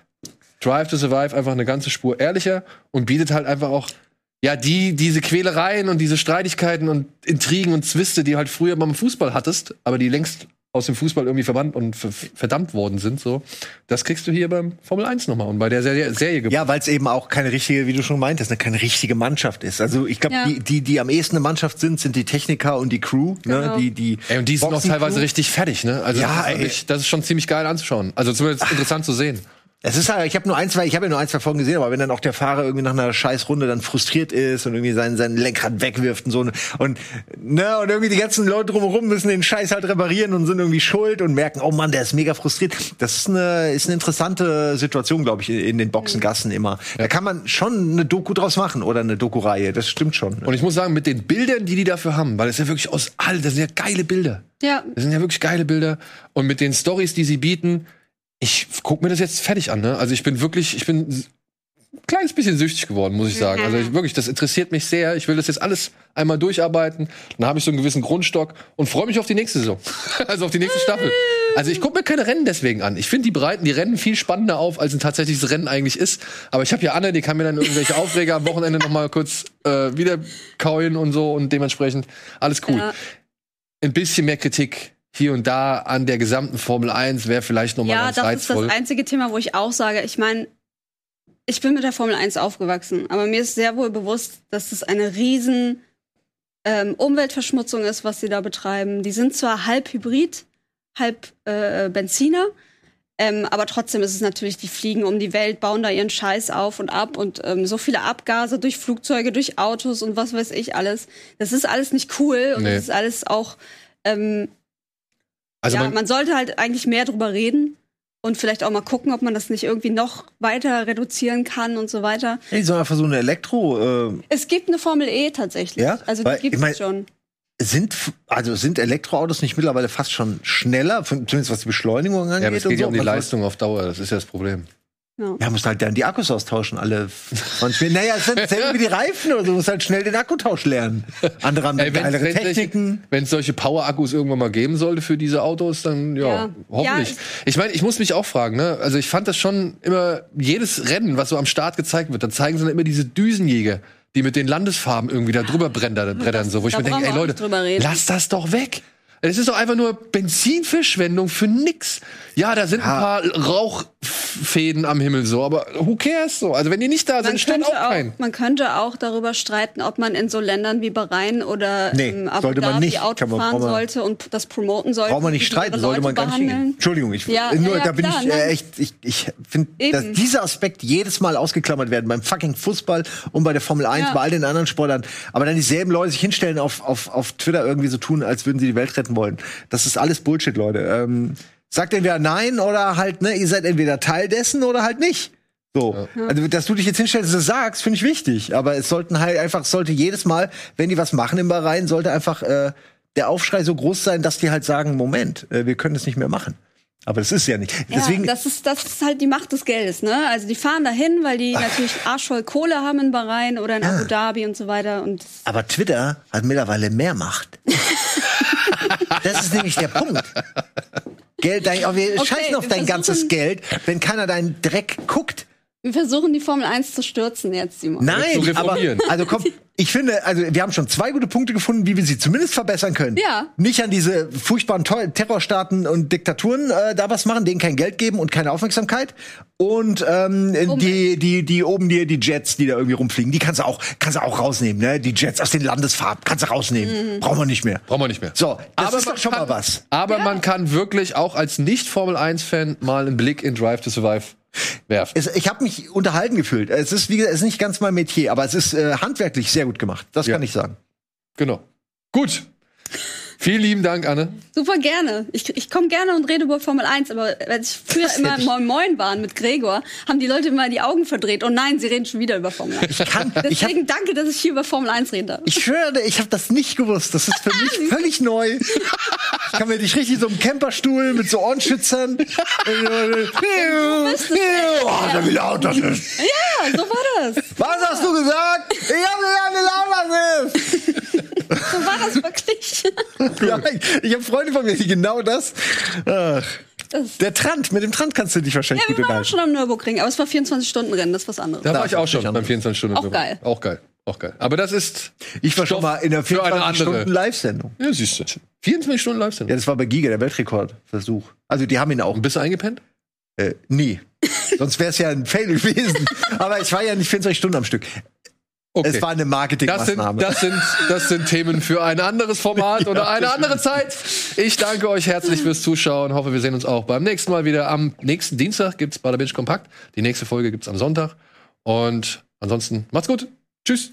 Drive to Survive einfach eine ganze Spur ehrlicher und bietet halt einfach auch, ja, die, diese Quälereien und diese Streitigkeiten und Intrigen und Zwiste, die halt früher beim Fußball hattest, aber die längst aus dem Fußball irgendwie verbannt und ver- verdammt worden sind, so. Das kriegst du hier beim Formel 1 nochmal und bei der Serie, Serie Ja, weil es eben auch keine richtige, wie du schon meintest, ne, keine richtige Mannschaft ist. Also ich glaube, Ja. die, die, die am ehesten eine Mannschaft sind, sind die Techniker und die Crew. Ne? Genau. Die, die Ey, und die sind auch teilweise richtig fertig, ne? Also Ja, das, ist das ist schon ziemlich geil anzuschauen. Also zumindest interessant zu sehen. Es ist halt, ich habe nur ein, zwei, ich habe ja nur ein, zwei Folgen gesehen, aber wenn dann auch der Fahrer irgendwie nach einer Scheißrunde dann frustriert ist und irgendwie sein, sein Lenkrad wegwirft und so und ne und irgendwie die ganzen Leute drumherum müssen den Scheiß halt reparieren und sind irgendwie schuld und merken, oh Mann, der ist mega frustriert. Das ist eine ist eine interessante Situation, glaube ich, in, den Boxengassen immer. Da kann man schon eine Doku draus machen oder eine Doku-Reihe. Das stimmt schon. Und ich muss sagen, mit den Bildern, die die dafür haben, weil das ja wirklich aus all, das sind ja geile Bilder. Ja, Das sind ja wirklich geile Bilder. Und mit den Stories, die sie bieten, ich guck mir das jetzt fertig an. Ne? Also ich bin wirklich, ich bin ein kleines bisschen süchtig geworden, muss ich sagen. Also ich, wirklich, das interessiert mich sehr. Ich will das jetzt alles einmal durcharbeiten. Dann habe ich so einen gewissen Grundstock und freue mich auf die nächste Saison. also auf die nächste Staffel. Also ich gucke mir keine Rennen deswegen an. Ich finde, die bereiten die Rennen viel spannender auf, als ein tatsächliches Rennen eigentlich ist. Aber ich habe ja Anne, die kann mir dann irgendwelche Aufreger am Wochenende noch mal kurz äh, wieder kauen und so und dementsprechend alles cool Ja. ein bisschen mehr Kritik hier und da an der gesamten Formel 1 wäre vielleicht noch mal ja ganz das ist reizvoll. das einzige Thema, wo ich auch sage, ich meine, ich bin mit der Formel 1 aufgewachsen, aber mir ist sehr wohl bewusst, dass das eine riesen ähm, Umweltverschmutzung ist, was sie da betreiben. Die sind zwar halb Hybrid, halb äh, Benziner, ähm, aber trotzdem ist es natürlich, die fliegen um die Welt, bauen da ihren Scheiß auf und ab und ähm, so viele Abgase durch Flugzeuge, durch Autos und was weiß ich alles. Das ist alles nicht cool und Nee. das ist alles auch ähm, also ja, man, man, sollte halt eigentlich mehr drüber reden und vielleicht auch mal gucken, ob man das nicht irgendwie noch weiter reduzieren kann und so weiter. Ey, so einfach so eine Elektro äh, Es gibt eine Formel E tatsächlich. Ja? Also die gibt ich mein- es schon. sind also sind Elektroautos nicht mittlerweile fast schon schneller, zumindest was die Beschleunigung angeht ja, aber es und geht ja so? um die Was- Leistung auf Dauer, das ist ja das Problem. Ja. Ja, musst halt dann die Akkus austauschen, alle 20 Minuten. Naja, es sind dasselbe wie die Reifen oder so, du musst halt schnell den Akkutausch lernen. Andere haben Ey, geilere wenn es Techniken. wenn es solche Power-Akkus irgendwann mal geben sollte für diese Autos, dann ja, Ja. hoffentlich. Ja, ich meine, ich muss mich auch fragen, ne? Also ich fand das schon immer, jedes Rennen, was so am Start gezeigt wird, da zeigen sie dann immer diese Düsenjäger, die mit den Landesfarben irgendwie da drüber brettern, brettern so, wo ich mir denke, ey Leute, lass das doch weg. Es ist doch einfach nur Benzinverschwendung für nix. Ja, da sind ein paar Rauchfäden am Himmel so, aber who cares so? Also wenn die nicht da Man sind, könnte, auch auch, keinen. man könnte auch darüber streiten, ob man in so Ländern wie Bahrain oder Nee, ähm, Abu sollte man Dhabi nicht. Auto man- fahren man- sollte und das promoten sollte. Braucht man nicht streiten, sollte man gar nicht. Entschuldigung, ich, Ja, nur, ja, ja, da bin klar, ich äh, nein. echt, ich, ich finde, dass dieser Aspekt jedes Mal ausgeklammert werden, beim fucking Fußball und bei der Formel 1, Ja. bei all den anderen Sportlern, aber dann dieselben Leute sich hinstellen auf, auf, auf Twitter irgendwie so tun, als würden sie die Welt retten wollen. Das ist alles Bullshit, Leute. Ähm, sagt entweder nein oder halt, ne, ihr seid entweder Teil dessen oder halt nicht. So. Also, dass du dich jetzt hinstellst und das sagst, finde ich wichtig. Aber es sollten halt einfach, sollte jedes Mal, wenn die was machen im Bahrain, sollte einfach äh, der Aufschrei so groß sein, dass die halt sagen, Moment, äh, wir können es nicht mehr machen. Aber das ist ja nicht. Deswegen, ja, das ist, das ist halt die Macht des Geldes, ne? Also die fahren dahin, weil die natürlich arschvoll Kohle haben in Bahrain oder in Abu Dhabi und so weiter. Und aber Twitter hat mittlerweile mehr Macht. das ist nämlich der Punkt. Geld, dein, aber wir Okay, scheißen auf wir dein ganzes Geld, wenn keiner deinen Dreck guckt. wir versuchen die Formel 1 zu stürzen jetzt, Simon. Nein, aber also komm, ich finde, also wir haben schon zwei gute Punkte gefunden, wie wir sie zumindest verbessern können. Ja. Nicht an diese furchtbaren Teu- Terrorstaaten und Diktaturen äh, da was machen, denen kein Geld geben und keine Aufmerksamkeit. Und ähm, die, die, die oben die, die Jets, die da irgendwie rumfliegen, die kannst du auch, kannst du auch rausnehmen, ne? Die Jets aus den Landesfarben kannst du rausnehmen. Brauchen wir nicht mehr. Brauchen wir nicht mehr. So, das Aber ist man doch schon kann- mal was. Aber man kann wirklich auch als Nicht-Formel-1-Fan mal einen Blick in Drive to Survive werfen. Es, ich habe mich unterhalten gefühlt. Es ist, wie gesagt, es ist nicht ganz mein Metier, aber es ist äh, handwerklich sehr gut gemacht. Das Ja. kann ich sagen. Genau. Gut. Vielen lieben Dank, Anne. Super gerne. Ich, ich komme gerne und rede über Formel 1, aber als ich früher immer ich- Moin Moin waren mit Gregor, haben die Leute immer die Augen verdreht. Und nein, sie reden schon wieder über Formel 1. Ich kann, ich hab, Deswegen danke, dass ich hier über Formel 1 reden darf. ich schwöre, ich habe das nicht gewusst. Das ist für mich völlig neu. Kann mir dich richtig so im Camperstuhl mit so Ohrenschützern. oh, will auch das ist. Ja, so war das. Was hast du gesagt? Ich habe gesagt, wie laut das ist. So war das wirklich. Ja, ich habe Freunde von mir, die genau das. Ach. Das- Der Trant, mit dem Trant kannst du dich wahrscheinlich Ja, gut wir waren auch schon am Nürburgring, aber es war 24-Stunden-Rennen, das ist was anderes. Da Da war ich auch schon beim 24 Stunden. Auch geil. Auch geil. Auch geil. Aber das ist. Ich war schon mal in der für eine 24 andere. Stunden Live-Sendung. Ja, siehst du. 24 Stunden live sind. Ja, das war bei Giga, der Weltrekordversuch. Also die haben ihn auch. Bist du eingepennt? Äh, nie. Sonst wäre es ja ein Fail gewesen. Aber ich war ja nicht 24 Stunden am Stück. Okay. Es war eine das sind, Marketingmaßnahme. das, sind, das sind Themen für ein anderes Format oder eine andere Zeit. Ich danke euch herzlich fürs Zuschauen. Hoffe, wir sehen uns auch beim nächsten Mal wieder. Am nächsten Dienstag gibt's Bada Binge Kompakt. Die nächste Folge gibt's am Sonntag. Und ansonsten macht's gut. Tschüss.